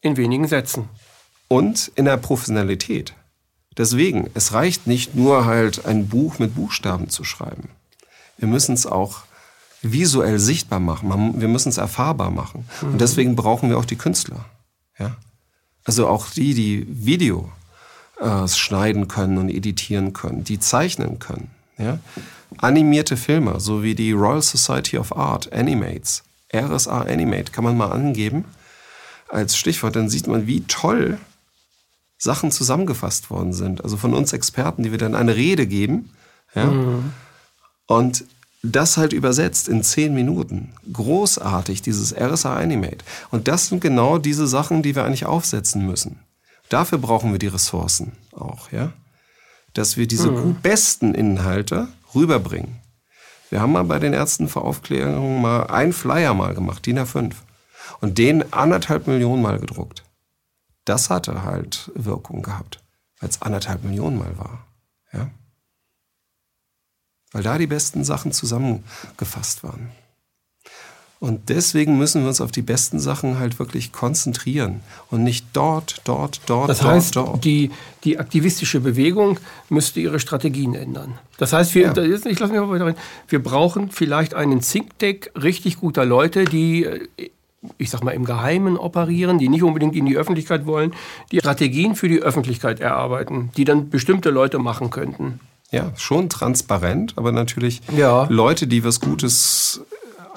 In wenigen Sätzen. Und in der Professionalität. Deswegen, es reicht nicht nur halt ein Buch mit Buchstaben zu schreiben. Wir müssen es auch visuell sichtbar machen. Wir müssen es erfahrbar machen. Mhm. Und deswegen brauchen wir auch die Künstler. Ja? Also auch die, die Video äh, schneiden können und editieren können, die zeichnen können. Ja? Animierte Filme, so wie die Royal Society of Art, Animates, RSA Animate, kann man mal angeben als Stichwort, dann sieht man, wie toll Sachen zusammengefasst worden sind. Also von uns Experten, die wir dann eine Rede geben. Ja? Mhm. Und das halt übersetzt in zehn Minuten. Großartig, dieses RSA Animate. Und das sind genau diese Sachen, die wir eigentlich aufsetzen müssen. Dafür brauchen wir die Ressourcen auch, ja. Dass wir diese mhm. besten Inhalte rüberbringen. Wir haben mal bei den Ärzten für Aufklärung mal einen Flyer mal gemacht, DIN A5. Und den anderthalb Millionen Mal gedruckt. Das hatte halt Wirkung gehabt, weil es anderthalb Millionen Mal war. Ja? Weil da die besten Sachen zusammengefasst waren. Und deswegen müssen wir uns auf die besten Sachen halt wirklich konzentrieren und nicht dort, dort, dort, das heißt, dort, dort. Die, die aktivistische Bewegung müsste ihre Strategien ändern. Das heißt, wir, ja. ich lasse mich mal weiter rein, wir brauchen vielleicht einen Think Tank richtig guter Leute, die ich sag mal, im Geheimen operieren, die nicht unbedingt in die Öffentlichkeit wollen, die Strategien für die Öffentlichkeit erarbeiten, die dann bestimmte Leute machen könnten. Ja, schon transparent, aber natürlich ja. Leute, die was Gutes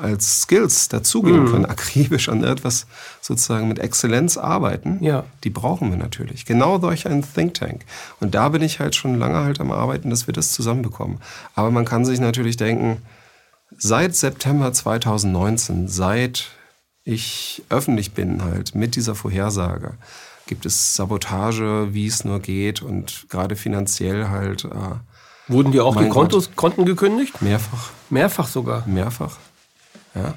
als Skills dazugeben mhm. können, akribisch an etwas sozusagen mit Exzellenz arbeiten, ja. die brauchen wir natürlich. Genau solch ein Think Tank. Und da bin ich halt schon lange halt am Arbeiten, dass wir das zusammenbekommen. Aber man kann sich natürlich denken, seit September 2019, seit ich öffentlich bin halt mit dieser Vorhersage, gibt es Sabotage, wie es nur geht und gerade finanziell halt. Äh, Wurden dir auch die Kontos, Konten gekündigt? Mehrfach. Mehrfach sogar? Mehrfach, ja.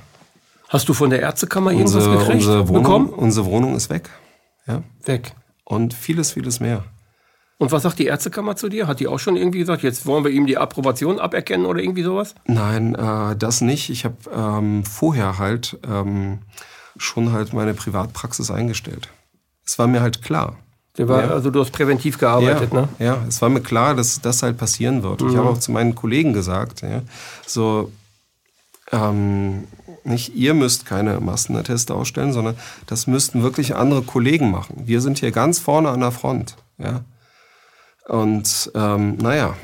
Hast du von der Ärztekammer irgendwas unsere, gekriegt? Unsere Wohnung, bekommen? unsere Wohnung ist weg. Ja. Weg. Und vieles, vieles mehr. Und was sagt die Ärztekammer zu dir? Hat die auch schon irgendwie gesagt, jetzt wollen wir ihm die Approbation aberkennen oder irgendwie sowas? Nein, äh, das nicht. Ich habe ähm, vorher halt ähm, schon halt meine Privatpraxis eingestellt. Es war mir halt klar. War, ja. Also du hast präventiv gearbeitet, ja, ne? Ja, es war mir klar, dass das halt passieren wird. Mhm. Ich habe auch zu meinen Kollegen gesagt, ja, so ähm, nicht ihr müsst keine Massenatteste ausstellen, sondern das müssten wirklich andere Kollegen machen. Wir sind hier ganz vorne an der Front. Ja? Und ähm, naja,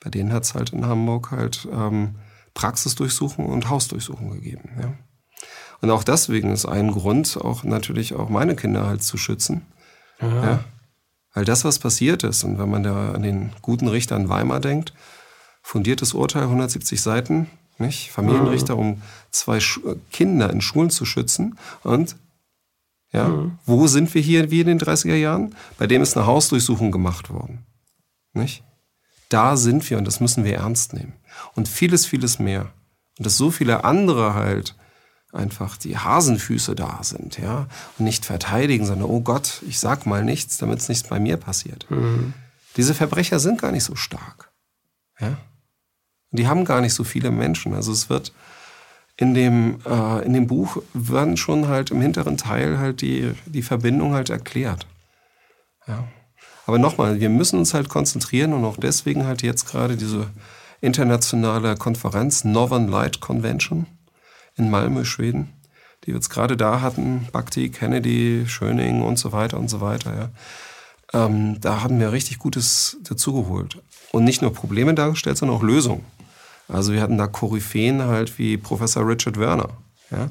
bei denen hat es halt in Hamburg halt ähm, Praxisdurchsuchung und Hausdurchsuchung gegeben. Ja? Und auch deswegen ist ein Grund, auch natürlich auch meine Kinder halt zu schützen. Ja? Weil das, was passiert ist, und wenn man da an den guten Richter in Weimar denkt, fundiertes Urteil, 170 Seiten, nicht? Familienrichter, mhm. um zwei Sch Kinder in Schulen zu schützen. Und ja, mhm. wo sind wir hier wie in den 30er Jahren? Bei dem ist eine Hausdurchsuchung gemacht worden. Nicht? Da sind wir und das müssen wir ernst nehmen. Und vieles, vieles mehr. Und dass so viele andere halt einfach die Hasenfüße da sind, ja, und nicht verteidigen, sondern, oh Gott, ich sag mal nichts, damit es nichts bei mir passiert. Mhm. Diese Verbrecher sind gar nicht so stark, ja. Die haben gar nicht so viele Menschen. Also es wird in dem, äh, in dem Buch werden schon halt im hinteren Teil halt die, die Verbindung halt erklärt. Ja. Aber nochmal, wir müssen uns halt konzentrieren und auch deswegen halt jetzt gerade diese internationale Konferenz Northern Light Convention in Malmö, Schweden, die wir jetzt gerade da hatten, Bhakti, Kennedy, Schöning und so weiter und so weiter. Ja. Ähm, da haben wir richtig Gutes dazugeholt. Und nicht nur Probleme dargestellt, sondern auch Lösungen. Also wir hatten da Koryphäen halt wie Professor Richard Werner ja?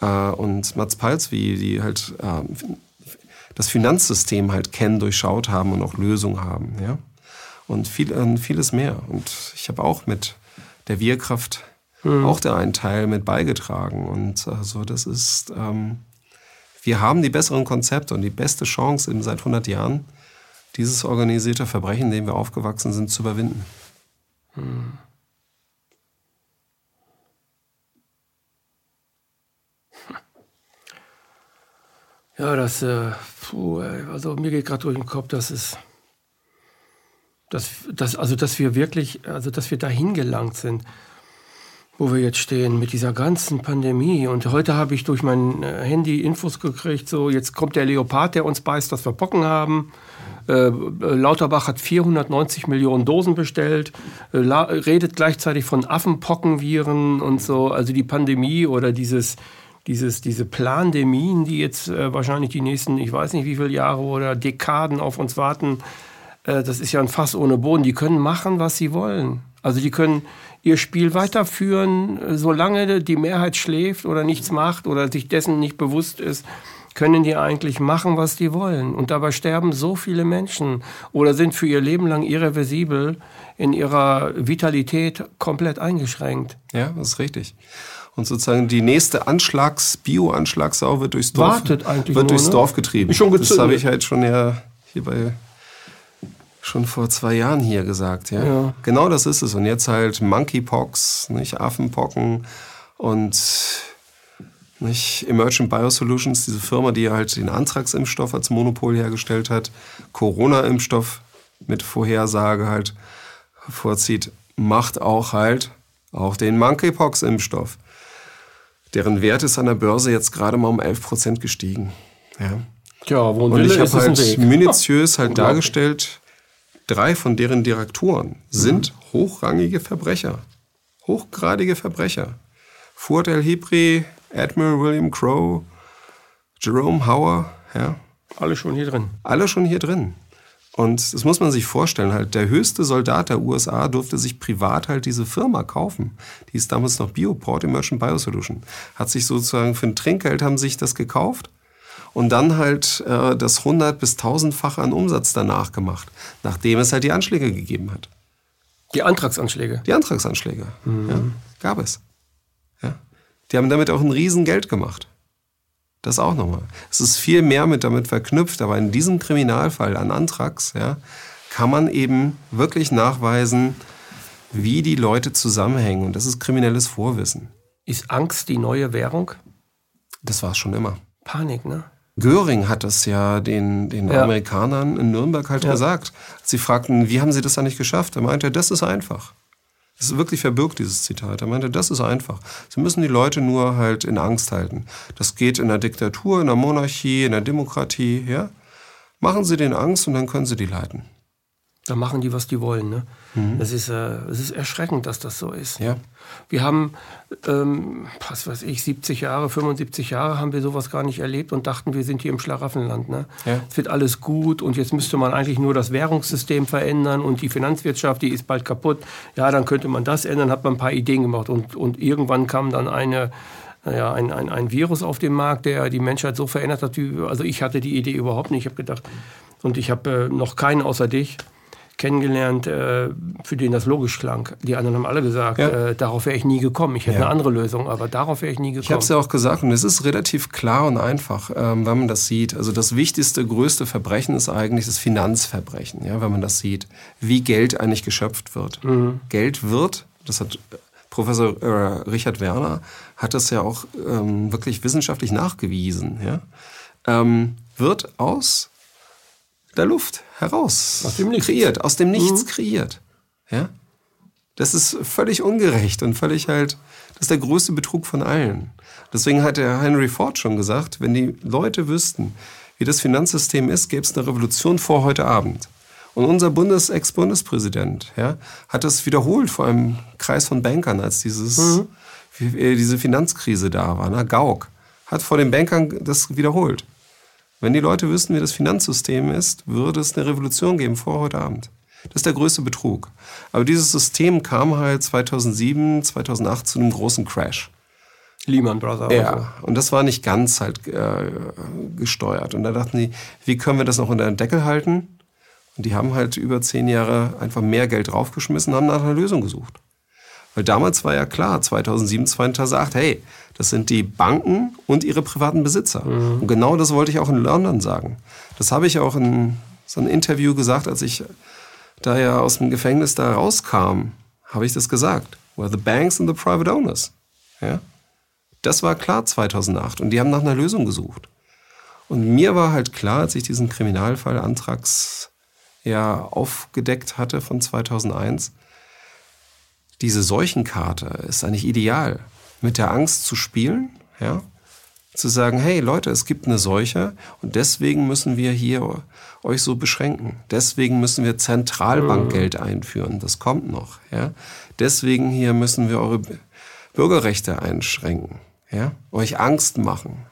Äh, und Mats Palz, wie die halt äh, das Finanzsystem halt kennen, durchschaut haben und auch Lösungen haben. Ja? Und viel, vieles mehr. Und ich habe auch mit der Wirkraft mhm. auch da einen Teil mit beigetragen. Und also das ist, ähm, wir haben die besseren Konzepte und die beste Chance eben seit 100 Jahren, dieses organisierte Verbrechen, in dem wir aufgewachsen sind, zu überwinden. Mhm. Ja, das, äh, puh, also mir geht gerade durch den Kopf, dass es, dass, dass, also dass wir wirklich, also dass wir dahin gelangt sind, wo wir jetzt stehen mit dieser ganzen Pandemie. Und heute habe ich durch mein äh, Handy Infos gekriegt, so jetzt kommt der Leopard, der uns beißt, dass wir Pocken haben. Äh, Lauterbach hat 490 Millionen Dosen bestellt, äh, redet gleichzeitig von Affenpockenviren und so. Also die Pandemie oder dieses dieses, diese Plandemien, die jetzt äh, wahrscheinlich die nächsten, ich weiß nicht wie viele Jahre oder Dekaden auf uns warten, äh, das ist ja ein Fass ohne Boden. Die können machen, was sie wollen. Also die können ihr Spiel weiterführen, äh, solange die Mehrheit schläft oder nichts macht oder sich dessen nicht bewusst ist, können die eigentlich machen, was die wollen. Und dabei sterben so viele Menschen oder sind für ihr Leben lang irreversibel in ihrer Vitalität komplett eingeschränkt. Ja, das ist richtig. Und sozusagen die nächste Anschlags-, Bio-Anschlagssau wird durchs Dorf, Wartet eigentlich wird nur, durchs ne? Dorf getrieben. Ist schon das gezündet. habe ich halt schon ja hier bei schon vor zwei Jahren hier gesagt. Ja? Ja. Genau das ist es. Und jetzt halt Monkeypox, nicht Affenpocken und nicht Emergent Biosolutions, diese Firma, die halt den Antragsimpfstoff als Monopol hergestellt hat, Corona-Impfstoff mit Vorhersage halt vorzieht, macht auch halt auch den Monkeypox-Impfstoff. Deren Wert ist an der Börse jetzt gerade mal um 11 Prozent gestiegen. Ja. Tja, wo ein Und Wille ich habe halt minutiös halt *laughs* dargestellt, drei von deren Direktoren sind hochrangige Verbrecher. Hochgradige Verbrecher. Fuad El-Hibri, Admiral William Crowe, Jerome Hauer, ja, Alle schon hier drin. alle schon hier drin. Und das muss man sich vorstellen, halt, der höchste Soldat der USA durfte sich privat halt diese Firma kaufen. Die ist damals noch Bioport Emergent Biosolution. Hat sich sozusagen für ein Trinkgeld haben sich das gekauft und dann halt äh, das 100 bis 1000-fache an Umsatz danach gemacht, nachdem es halt die Anschläge gegeben hat. Die Antragsanschläge. Die Antragsanschläge ja, gab es. Ja. Die haben damit auch ein Riesengeld gemacht. Das auch nochmal. Es ist viel mehr mit damit verknüpft, aber in diesem Kriminalfall an Antrax ja, kann man eben wirklich nachweisen, wie die Leute zusammenhängen. Und das ist kriminelles Vorwissen. Ist Angst die neue Währung? Das war es schon immer. Panik, ne? Göring hat das ja den, den Ja. Amerikanern in Nürnberg halt Ja. gesagt. Sie fragten, wie haben sie das da nicht geschafft? Er meinte, das ist einfach. Das ist wirklich verbirgt, dieses Zitat. Er meinte, das ist einfach. Sie müssen die Leute nur halt in Angst halten. Das geht in der Diktatur, in der Monarchie, in der Demokratie, ja? Machen Sie den Angst und dann können Sie die leiten. Da machen die, was die wollen. Ne? Das ist, äh, es ist erschreckend, dass das so ist. Ja. Wir haben, ähm, was weiß ich, 70 Jahre, 75 Jahre haben wir sowas gar nicht erlebt und dachten, wir sind hier im Schlaraffenland. Ne? Ja. Es wird alles gut und jetzt müsste man eigentlich nur das Währungssystem verändern und die Finanzwirtschaft, die ist bald kaputt. Ja, dann könnte man das ändern, hat man ein paar Ideen gemacht und, und irgendwann kam dann eine, naja, ein, ein, ein Virus auf den Markt, der die Menschheit so verändert hat. Also ich hatte die Idee überhaupt nicht. Ich habe gedacht, und ich habe äh, noch keinen außer dich kennengelernt, äh, für den das logisch klang. Die anderen haben alle gesagt, Ja. äh, darauf wäre ich nie gekommen. Ich hätte Ja. eine andere Lösung, aber darauf wäre ich nie Ich habe gekommen. es ja auch gesagt und es ist relativ klar und einfach, ähm, wenn man das sieht. Also das wichtigste, größte Verbrechen ist eigentlich das Finanzverbrechen, ja, wenn man das sieht, wie Geld eigentlich geschöpft wird. Geld wird, das hat Professor äh, Richard Werner hat das ja auch ähm, wirklich wissenschaftlich nachgewiesen, ja, ähm, wird aus der Luft heraus Aus dem Nichts. kreiert, aus dem Nichts kreiert, ja. Das ist völlig ungerecht und völlig halt, das ist der größte Betrug von allen. Deswegen hat der Henry Ford schon gesagt, wenn die Leute wüssten, wie das Finanzsystem ist, gäbe es eine Revolution vor heute Abend. Und unser Bundes Ex-Bundespräsident ja, hat das wiederholt vor einem Kreis von Bankern, als dieses, mhm. diese Finanzkrise da war. Ne? Gauck hat vor den Bankern das wiederholt. Wenn die Leute wüssten, wie das Finanzsystem ist, würde es eine Revolution geben vor heute Abend. Das ist der größte Betrug. Aber dieses System kam halt 2007, 2008 zu einem großen Crash. Lehman Brothers. Ja, und das war nicht ganz halt äh, gesteuert. Und da dachten die, wie können wir das noch unter den Deckel halten? Und die haben halt über zehn Jahre einfach mehr Geld draufgeschmissen, haben nach einer Lösung gesucht. Weil damals war ja klar, 2007, 2008, hey, das sind die Banken und ihre privaten Besitzer. Mhm. Und genau das wollte ich auch in London sagen. Das habe ich auch in so einem Interview gesagt, als ich da ja aus dem Gefängnis da rauskam, habe ich das gesagt. Well, the banks and the private owners. Ja? Das war klar 2008 und die haben nach einer Lösung gesucht. Und mir war halt klar, als ich diesen Kriminalfall Antrags ja aufgedeckt hatte von 2001, diese Seuchenkarte ist eigentlich ideal, mit der Angst zu spielen, ja, zu sagen, hey Leute, es gibt eine Seuche und deswegen müssen wir hier euch so beschränken. Deswegen müssen wir Zentralbankgeld mhm. einführen. Das kommt noch. Ja? Deswegen hier müssen wir eure Bürgerrechte einschränken. Ja? Euch Angst machen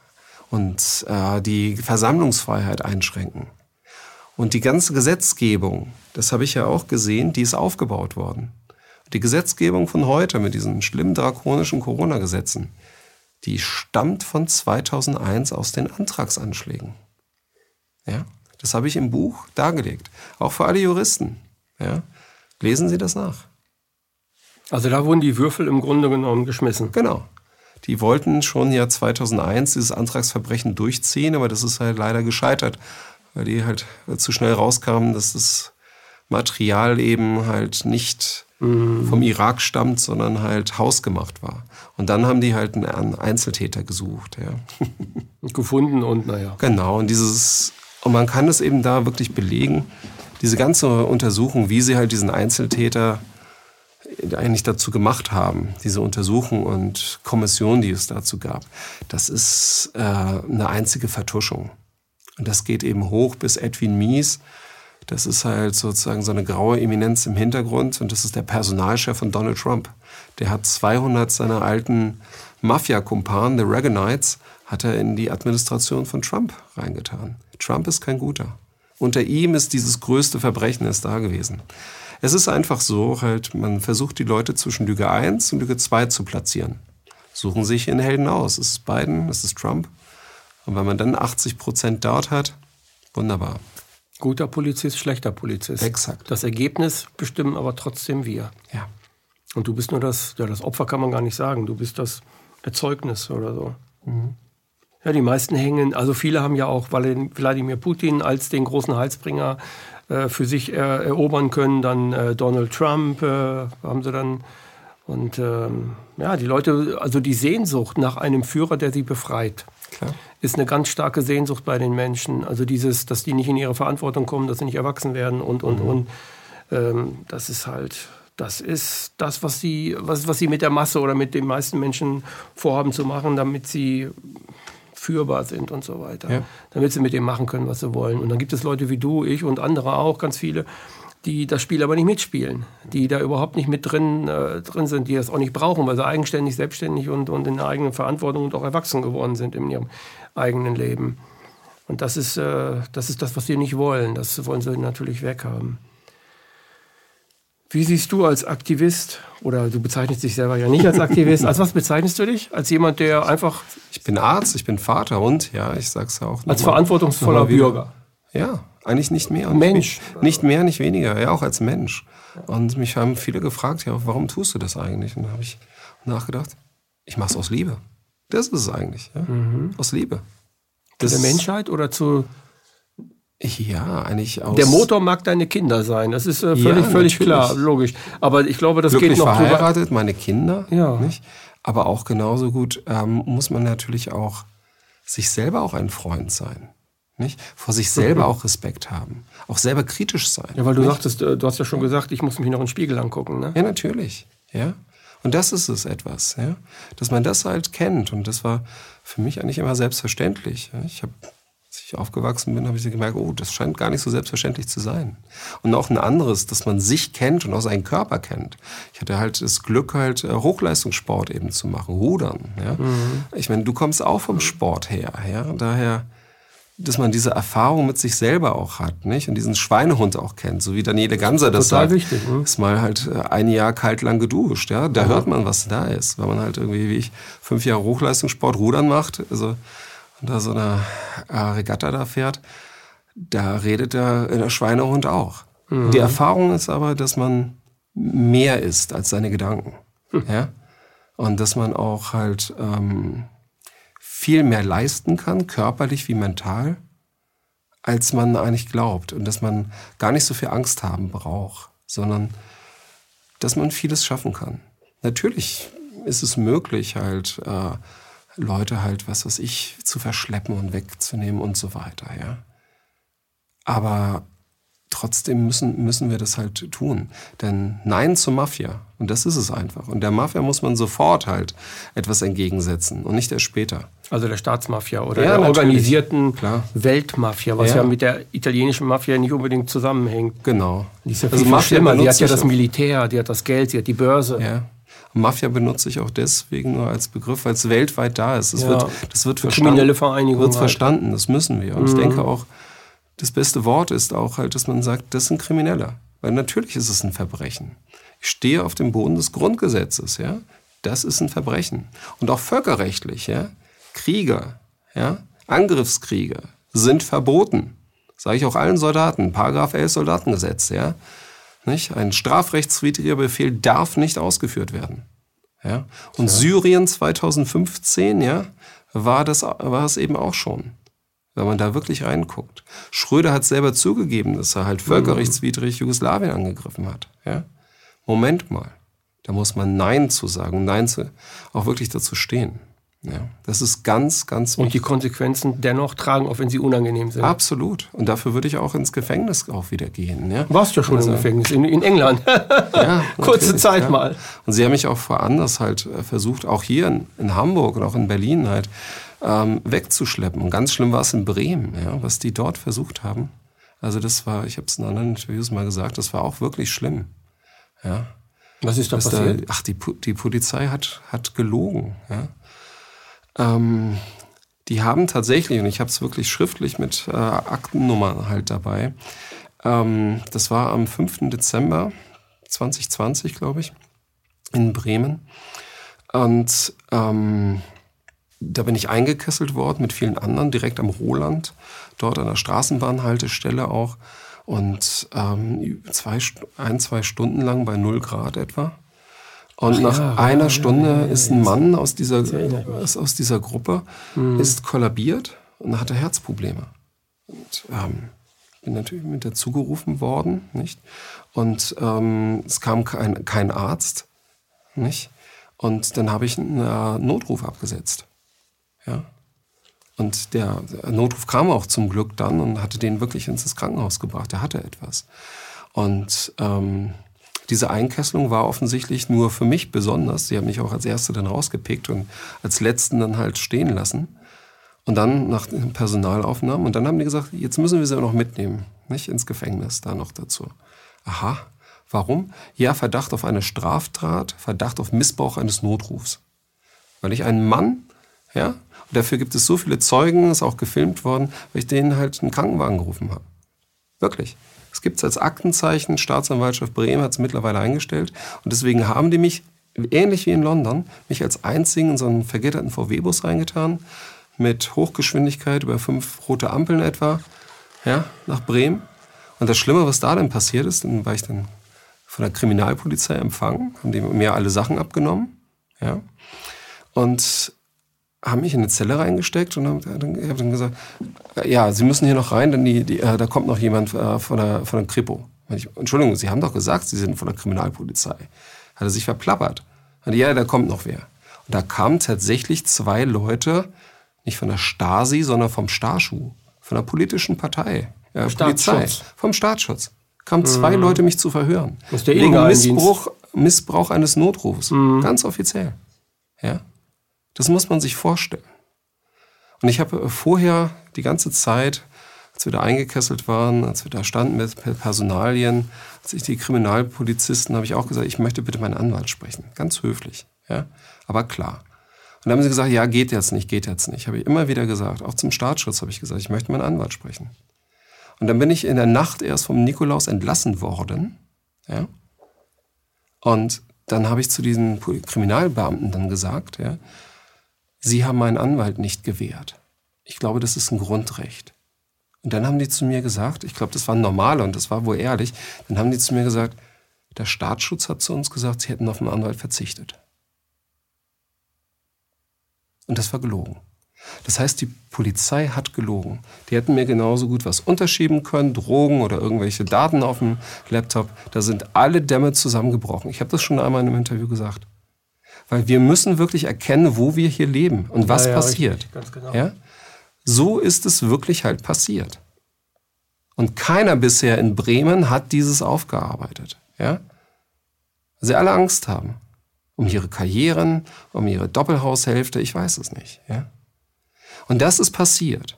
und äh, die Versammlungsfreiheit einschränken. Und die ganze Gesetzgebung, das habe ich ja auch gesehen, die ist aufgebaut worden. Die Gesetzgebung von heute mit diesen schlimmen drakonischen Corona-Gesetzen, die stammt von 2001 aus den Antragsanschlägen. Ja? Das habe ich im Buch dargelegt. Auch für alle Juristen. Ja? Lesen Sie das nach. Also da wurden die Würfel im Grunde genommen geschmissen. Genau. Die wollten schon ja 2001 dieses Antragsverbrechen durchziehen, aber das ist halt leider gescheitert, weil die halt zu schnell rauskamen, dass das Material eben halt nicht mhm. vom Irak stammt, sondern halt hausgemacht war. Und dann haben die halt einen Einzeltäter gesucht. Ja. *laughs* Gefunden und naja. Genau, und dieses und man kann es eben da wirklich belegen, diese ganze Untersuchung, wie sie halt diesen Einzeltäter eigentlich dazu gemacht haben, diese Untersuchung und Kommission, die es dazu gab, das ist äh, eine einzige Vertuschung. Und das geht eben hoch bis Edwin Mies. Das ist halt sozusagen so eine graue Eminenz im Hintergrund und das ist der Personalchef von Donald Trump. Der hat 200 seiner alten Mafia-Kumpanen, the Reaganites, hat er in die Administration von Trump reingetan. Trump ist kein guter. Unter ihm ist dieses größte Verbrechen ist da gewesen. Es ist einfach so, halt, man versucht die Leute zwischen Lüge 1 und Lüge 2 zu platzieren. Suchen sich in Helden aus. Es ist Biden, es ist Trump. Und wenn man dann 80 Prozent dort hat, wunderbar. Guter Polizist, schlechter Polizist. Exakt. Das Ergebnis bestimmen aber trotzdem wir. Ja. Und du bist nur das, ja, das Opfer kann man gar nicht sagen. Du bist das Erzeugnis oder so. Mhm. Ja, die meisten hängen, also viele haben ja auch Wladimir Putin als den großen Heilsbringer äh, für sich er, erobern können. Dann äh, Donald Trump äh, haben sie dann. Und ähm, ja, die Leute, also die Sehnsucht nach einem Führer, der sie befreit, Klar. Ist eine ganz starke Sehnsucht bei den Menschen. Also dieses, dass die nicht in ihre Verantwortung kommen, dass sie nicht erwachsen werden und, und, mhm. und. Ähm, das ist halt, das ist das, was sie, was, was sie mit der Masse oder mit den meisten Menschen vorhaben zu machen, damit sie führbar sind und so weiter. Ja. Damit sie mit dem machen können, was sie wollen. Und dann gibt es Leute wie du, ich und andere auch, ganz viele, die das Spiel aber nicht mitspielen, die da überhaupt nicht mit drin, äh, drin sind, die das auch nicht brauchen, weil sie eigenständig, selbstständig und, und in der eigenen Verantwortung und auch erwachsen geworden sind in ihrem eigenen Leben. Und das ist, äh, das ist das, was sie nicht wollen. Das wollen sie natürlich weghaben. Wie siehst du als Aktivist, oder du bezeichnest dich selber ja nicht als Aktivist, *laughs* als was bezeichnest du dich? Als jemand, der einfach. Ich bin Arzt, ich bin Vater und, ja, ich sag's ja auch. Als verantwortungsvoller Bürger. Ja, eigentlich nicht mehr. Und Mensch. Nicht, nicht mehr, nicht weniger, ja, auch als Mensch. Und mich haben viele gefragt, ja, warum tust du das eigentlich? Und da habe ich nachgedacht, ich mache es aus Liebe. Das ist es eigentlich, ja? Mhm. aus Liebe. Das zu der Menschheit oder zu ja, eigentlich aus. Der Motor mag deine Kinder sein. Das ist äh, völlig, ja, völlig klar, logisch. Aber ich glaube, das Glücklich geht noch verheiratet, drüber. meine Kinder. Ja. Nicht? Aber auch genauso gut ähm, muss man natürlich auch sich selber auch ein Freund sein. Nicht? Vor sich selber auch Respekt haben. Auch selber kritisch sein. Ja, weil du nicht? sagtest, äh, du hast ja schon gesagt, ich muss mich noch in den Spiegel angucken. Ne? Ja, natürlich. Ja. Und das ist es etwas, ja. Dass man das halt kennt. Und das war für mich eigentlich immer selbstverständlich. Ich habe, als ich aufgewachsen bin, habe ich gemerkt, oh, das scheint gar nicht so selbstverständlich zu sein. Und auch ein anderes, dass man sich kennt und auch seinen Körper kennt. Ich hatte halt das Glück, halt äh, Hochleistungssport eben zu machen, Rudern. Ja? Mhm. Ich meine, du kommst auch vom Sport her, ja. Daher dass man diese Erfahrung mit sich selber auch hat, nicht? Und diesen Schweinehund auch kennt, so wie Daniele Ganser das Total sagt. wichtig. Ne? Ist mal halt äh, ein Jahr kalt lang geduscht, ja? Da ja. hört man, was da ist. Wenn man halt irgendwie, wie ich, fünf Jahre Hochleistungssport Rudern macht, also, und da so eine äh, Regatta da fährt, da redet der, der Schweinehund auch. Mhm. Die Erfahrung ist aber, dass man mehr ist als seine Gedanken, mhm. ja? Und dass man auch halt, ähm, viel mehr leisten kann, körperlich wie mental, als man eigentlich glaubt. Und dass man gar nicht so viel Angst haben braucht, sondern dass man vieles schaffen kann. Natürlich ist es möglich, halt äh, Leute halt, was weiß ich, zu verschleppen und wegzunehmen und so weiter, ja. Aber trotzdem müssen, müssen wir das halt tun. Denn Nein zur Mafia, und das ist es einfach. Und der Mafia muss man sofort halt etwas entgegensetzen und nicht erst später. Also der Staatsmafia oder ja, der organisierten Klar. Weltmafia, was ja. ja. mit der italienischen Mafia nicht unbedingt zusammenhängt. Genau. Die ist ja also viel, viel schlimmer. Die hat ja das Militär, die hat das Geld, die hat die Börse. Ja. Mafia benutze ich auch deswegen nur als Begriff, weil es weltweit da ist. Das ja. wird, das wird verstanden. Kriminelle Vereinigung. Wird halt. verstanden, das müssen wir. Und mhm. ich denke auch, das beste Wort ist auch halt, dass man sagt, das sind Kriminelle. Weil natürlich ist es ein Verbrechen. Ich stehe auf dem Boden des Grundgesetzes, ja. Das ist ein Verbrechen. Und auch völkerrechtlich, ja. Kriege, ja, Angriffskriege sind verboten. Sage ich auch allen Soldaten. Paragraph 11 Soldatengesetz, ja. Nicht? Ein strafrechtswidriger Befehl darf nicht ausgeführt werden. Ja? Und ja. Syrien 2015, ja, war das, war es eben auch schon wenn man da wirklich reinguckt. Schröder hat selber zugegeben, dass er halt völkerrechtswidrig Jugoslawien angegriffen hat. Ja? Moment mal, da muss man Nein zu sagen, Nein zu, auch wirklich dazu stehen. Ja, das ist ganz, ganz wichtig. Und die Konsequenzen dennoch tragen, auch wenn sie unangenehm sind. Absolut. Und dafür würde ich auch ins Gefängnis auch wieder gehen. Ja? Warst ja schon also, im Gefängnis, in, in England. ja, *laughs* Kurze Zeit ja. mal. Und sie haben mich auch woanders halt äh, versucht, auch hier in, in Hamburg und auch in Berlin halt, ähm, wegzuschleppen. Und ganz schlimm war es in Bremen, ja, was die dort versucht haben. Also das war, ich habe es in anderen Interviews mal gesagt, das war auch wirklich schlimm. Ja. Was ist da passiert? Da, ach, die, die Polizei hat, hat gelogen. Ja. Ähm, die haben tatsächlich, und ich habe es wirklich schriftlich mit äh, Aktennummern halt dabei, ähm, das war am 5. Dezember 2020, glaube ich, in Bremen. Und ähm, da bin ich eingekesselt worden mit vielen anderen, direkt am Roland, dort an der Straßenbahnhaltestelle auch. Und ähm, zwei, ein, zwei Stunden lang bei null Grad etwa. Und Ach nach ja, einer ja, Stunde ja, ist ein Mann aus dieser, aus dieser Gruppe mhm. ist kollabiert und hatte Herzprobleme. Und ähm, bin natürlich mit dazu gerufen worden, nicht? Und ähm, es kam kein, kein Arzt, nicht? Und dann habe ich einen äh, Notruf abgesetzt. Ja. Und der Notruf kam auch zum Glück dann und hatte den wirklich ins Krankenhaus gebracht. Er hatte etwas. Und ähm, diese Einkesselung war offensichtlich nur für mich besonders. Sie haben mich auch als Erste dann rausgepickt und als Letzten dann halt stehen lassen. Und dann nach Personalaufnahmen. Und dann haben die gesagt, jetzt müssen wir sie auch noch mitnehmen. Nicht ins Gefängnis, da noch dazu. Aha, warum? Ja, Verdacht auf eine Straftat, Verdacht auf Missbrauch eines Notrufs. Weil ich einen Mann, ja, und dafür gibt es so viele Zeugen, ist auch gefilmt worden, weil ich denen halt einen Krankenwagen gerufen habe. Wirklich. Es gibt es als Aktenzeichen, Staatsanwaltschaft Bremen hat es mittlerweile eingestellt. Und deswegen haben die mich, ähnlich wie in London, mich als einzigen in so einen vergitterten VW-Bus reingetan, mit Hochgeschwindigkeit über fünf rote Ampeln etwa, ja, nach Bremen. Und das Schlimme, was da dann passiert ist, dann war ich dann von der Kriminalpolizei empfangen, haben die mir alle Sachen abgenommen, ja. Und haben mich in eine Zelle reingesteckt und haben dann, hab dann gesagt, ja, Sie müssen hier noch rein, denn die, die, äh, da kommt noch jemand äh, von, der, von der Kripo. Ich, Entschuldigung, Sie haben doch gesagt, Sie sind von der Kriminalpolizei. Hat er sich verplappert. Und ja, da kommt noch wer. Und da kamen tatsächlich zwei Leute, nicht von der Stasi, sondern vom Starschuh von einer politischen Partei, ja, Polizei, vom Staatsschutz, kamen zwei mhm. Leute mich zu verhören. Das ist der wegen Missbrauch, Missbrauch eines Notrufs. Mhm. Ganz offiziell. Ja? Das muss man sich vorstellen. Und ich habe vorher die ganze Zeit, als wir da eingekesselt waren, als wir da standen mit Personalien, als ich die Kriminalpolizisten, habe ich auch gesagt, ich möchte bitte meinen Anwalt sprechen. Ganz höflich. Ja? Aber klar. Und dann haben sie gesagt, ja, geht jetzt nicht, geht jetzt nicht. Habe ich immer wieder gesagt. Auch zum Staatsschutz habe ich gesagt, ich möchte meinen Anwalt sprechen. Und dann bin ich in der Nacht erst vom Nikolaus entlassen worden. Ja? Und dann habe ich zu diesen Kriminalbeamten dann gesagt, ja, Sie haben meinen Anwalt nicht gewährt. Ich glaube, das ist ein Grundrecht. Und dann haben die zu mir gesagt, ich glaube, das war normal und das war wohl ehrlich, dann haben die zu mir gesagt, der Staatsschutz hat zu uns gesagt, sie hätten auf einen Anwalt verzichtet. Und das war gelogen. Das heißt, die Polizei hat gelogen. Die hätten mir genauso gut was unterschieben können, Drogen oder irgendwelche Daten auf dem Laptop. Da sind alle Dämme zusammengebrochen. Ich habe das schon einmal in einem Interview gesagt. Weil wir müssen wirklich erkennen, wo wir hier leben und was ja, ja, passiert. Richtig, genau. ja? So ist es wirklich halt passiert. Und keiner bisher in Bremen hat dieses aufgearbeitet. Ja? Weil sie alle Angst haben. Um ihre Karrieren, um ihre Doppelhaushälfte, ich weiß es nicht. Ja? Und das ist passiert.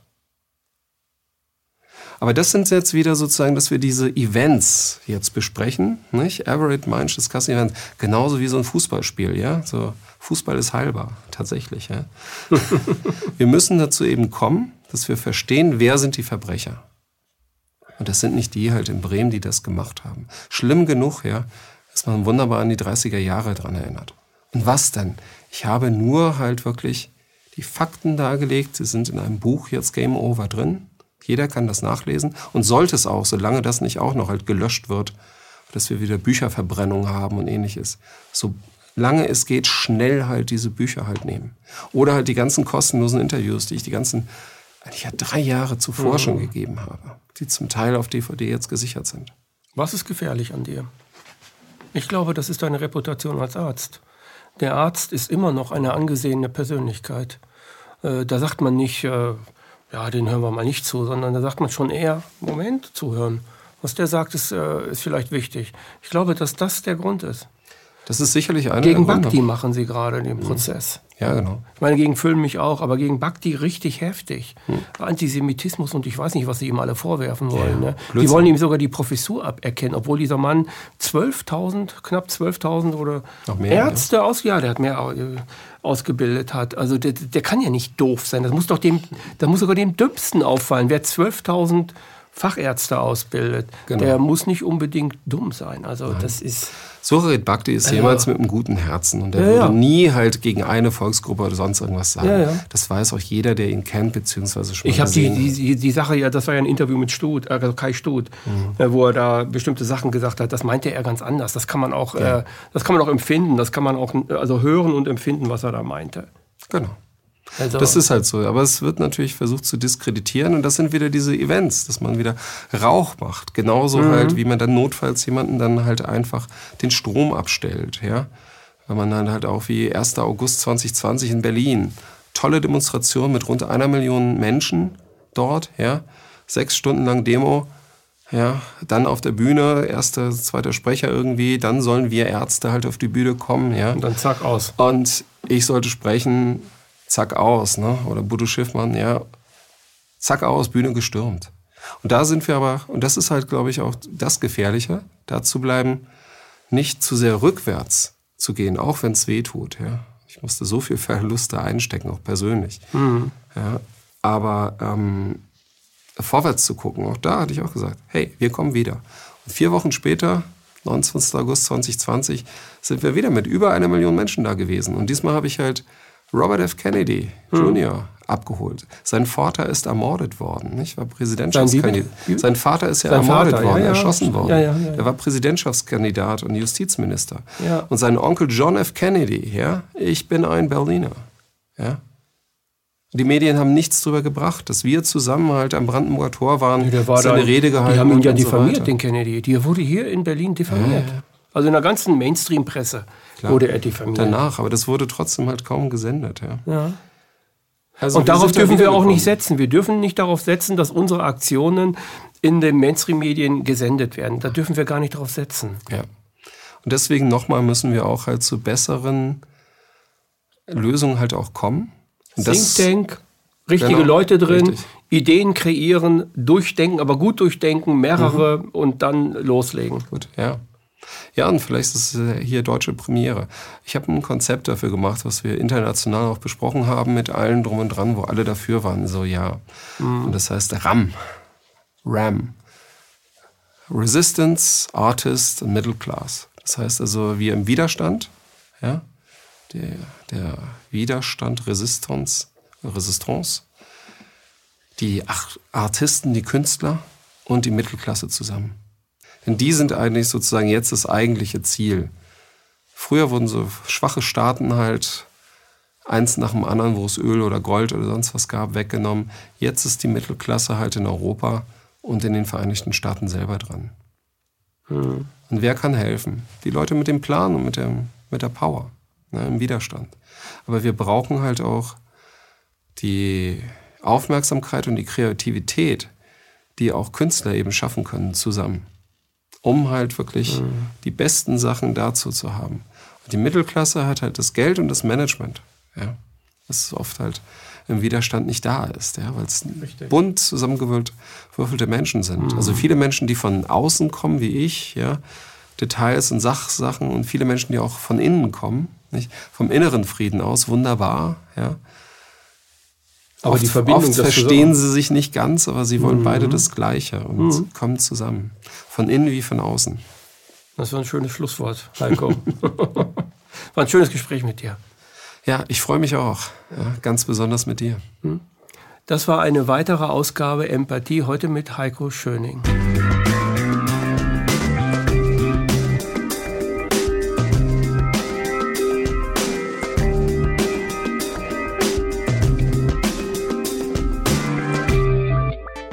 Aber das sind jetzt wieder sozusagen, dass wir diese Events jetzt besprechen, nicht? Average Mind Discussing Events, genauso wie so ein Fußballspiel, ja? So, Fußball ist heilbar, tatsächlich, ja? *laughs* wir müssen dazu eben kommen, dass wir verstehen, wer sind die Verbrecher. Und das sind nicht die halt in Bremen, die das gemacht haben. Schlimm genug, ja, dass man wunderbar an die 30er Jahre dran erinnert. Und was denn? Ich habe nur halt wirklich die Fakten dargelegt. Sie sind in einem Buch jetzt Game Over drin. Jeder kann das nachlesen und sollte es auch, solange das nicht auch noch halt gelöscht wird, dass wir wieder Bücherverbrennung haben und ähnliches. Solange es geht, schnell halt diese Bücher halt nehmen. Oder halt die ganzen kostenlosen Interviews, die ich die ganzen, eigentlich ja drei Jahre zuvor mhm. schon gegeben habe, die zum Teil auf DVD jetzt gesichert sind. Was ist gefährlich an dir? Ich glaube, das ist deine Reputation als Arzt. Der Arzt ist immer noch eine angesehene Persönlichkeit. Äh, da sagt man nicht, äh, ja, den hören wir mal nicht zu, sondern da sagt man schon eher, Moment, zuhören. Was der sagt, ist, äh, ist vielleicht wichtig. Ich glaube, dass das der Grund ist. Das ist sicherlich einer Gegen Bhakti machen sie gerade den mhm. Prozess. Ja, genau. Ich meine, gegen Füllen mich auch, aber gegen Bhakti richtig heftig. Hm. Antisemitismus und ich weiß nicht, was sie ihm alle vorwerfen wollen. Ja, ne? Die wollen ihm sogar die Professur aberkennen, obwohl dieser Mann 12.000, knapp 12.000 oder mehr, Ärzte ja. aus, ja, der hat mehr äh, ausgebildet hat. Also der, der kann ja nicht doof sein. Das muss doch dem, das muss sogar dem Dümmsten auffallen. Wer 12.000 Fachärzte ausbildet, genau. der muss nicht unbedingt dumm sein. Also Nein. das ist Sucharit Bhakti ist ja. jemals mit einem guten Herzen und er ja, würde ja. nie halt gegen eine Volksgruppe oder sonst irgendwas sagen. Das weiß auch jeder, der ihn kennt, beziehungsweise schon Ich habe die, die, die Sache ja, das war ja ein Interview mit Stut, also Kai Stut, mhm. Äh, wo er da bestimmte Sachen gesagt hat. Das meinte er ganz anders. Das kann man auch, äh, das kann man auch empfinden, das kann man auch also hören und empfinden, was er da meinte. Genau. Also das ist halt so. Aber es wird natürlich versucht zu diskreditieren und das sind wieder diese Events, dass man wieder Rauch macht. Genauso mhm. halt, wie man dann notfalls jemanden dann halt einfach den Strom abstellt. Ja? Wenn man dann halt auch wie 1. August 2020 in Berlin. Tolle Demonstration mit rund einer Million Menschen dort. Ja? Sechs Stunden lang Demo. Ja, dann auf der Bühne, erster, zweiter Sprecher irgendwie, dann sollen wir Ärzte halt auf die Bühne kommen, ja. Und dann zack aus. Und ich sollte sprechen, zack aus, ne? Oder Bodo Schiffmann, ja, zack aus, Bühne gestürmt. Und da sind wir aber, und das ist halt, glaube ich, auch das Gefährliche, da zu bleiben, nicht zu sehr rückwärts zu gehen, auch wenn es weh tut. Ja. Ich musste so viel *laughs* Verluste einstecken, auch persönlich. Mhm. Ja. Aber ähm, vorwärts zu gucken, auch da hatte ich auch gesagt, hey, wir kommen wieder. Und vier Wochen später, 29. August 2020, sind wir wieder mit über einer Million Menschen da gewesen. Und diesmal habe ich halt Robert F. Kennedy Jr. Hm. abgeholt. Sein Vater ist ermordet worden, nicht? War Präsidentschaftskandidat. Sein Vater ist ja sein ermordet Vater, worden, ja, ja. erschossen worden. Ja, er war Präsidentschaftskandidat und Justizminister. Und sein Onkel John F. Kennedy, ja, ich bin ein Berliner, ja. Die Medien haben nichts darüber gebracht, dass wir zusammen halt am Brandenburger Tor waren, nee, war seine da, Rede gehalten. Die haben ihn ja diffamiert, so den Kennedy. Die wurde hier in Berlin diffamiert. Also in der ganzen Mainstream-Presse wurde er diffamiert. Danach, aber das wurde trotzdem halt kaum gesendet. Ja. ja. Also und darauf dürfen wir auch nicht setzen. Wir dürfen nicht darauf setzen, dass unsere Aktionen in den Mainstream-Medien gesendet werden. Da dürfen wir gar nicht darauf setzen. Ja. Und deswegen nochmal müssen wir auch halt zu besseren Lösungen halt auch kommen. Think Tank, richtige genau, Leute drin, richtig. Ideen kreieren, durchdenken, aber gut durchdenken, mehrere mhm. und dann loslegen. Gut, ja. Ja, und vielleicht ist es hier deutsche Premiere. Ich habe ein Konzept dafür gemacht, was wir international auch besprochen haben mit allen drum und dran, wo alle dafür waren. So, ja. Mhm. Und das heißt RAM. RAM. Resistance, Artist Middle Class. Das heißt also, wir im Widerstand, ja, der, der Widerstand, Resistance, Resistance, die Artisten, die Künstler und die Mittelklasse zusammen. Denn die sind eigentlich sozusagen jetzt das eigentliche Ziel. Früher wurden so schwache Staaten halt eins nach dem anderen, wo es Öl oder Gold oder sonst was gab, weggenommen. Jetzt ist die Mittelklasse halt in Europa und in den Vereinigten Staaten selber dran. Mhm. Und wer kann helfen? Die Leute mit dem Plan und mit, dem, mit der Power, ne, im Widerstand. Aber wir brauchen halt auch die Aufmerksamkeit und die Kreativität, die auch Künstler eben schaffen können, zusammen. Um halt wirklich mhm. die besten Sachen dazu zu haben. Und die Mittelklasse hat halt das Geld und das Management. Ja. Das ist oft halt im Widerstand nicht da ist, ja, weil es bunt zusammengewürfelte Menschen sind. Mhm. Also viele Menschen, die von außen kommen, wie ich, ja, Details und Sachsachen und viele Menschen, die auch von innen kommen, nicht? vom inneren Frieden aus, wunderbar, ja. Aber oft, die Verbindung, oft verstehen sie sich nicht ganz, aber sie wollen mhm. beide das Gleiche und mhm. kommen zusammen. Von innen wie von außen. Das war ein schönes Schlusswort, Heiko. *laughs* war ein schönes Gespräch mit dir. Ja, ich freue mich auch. Ja, ganz besonders mit dir. Hm. Das war eine weitere Ausgabe Empathie, heute mit Heiko Schöning.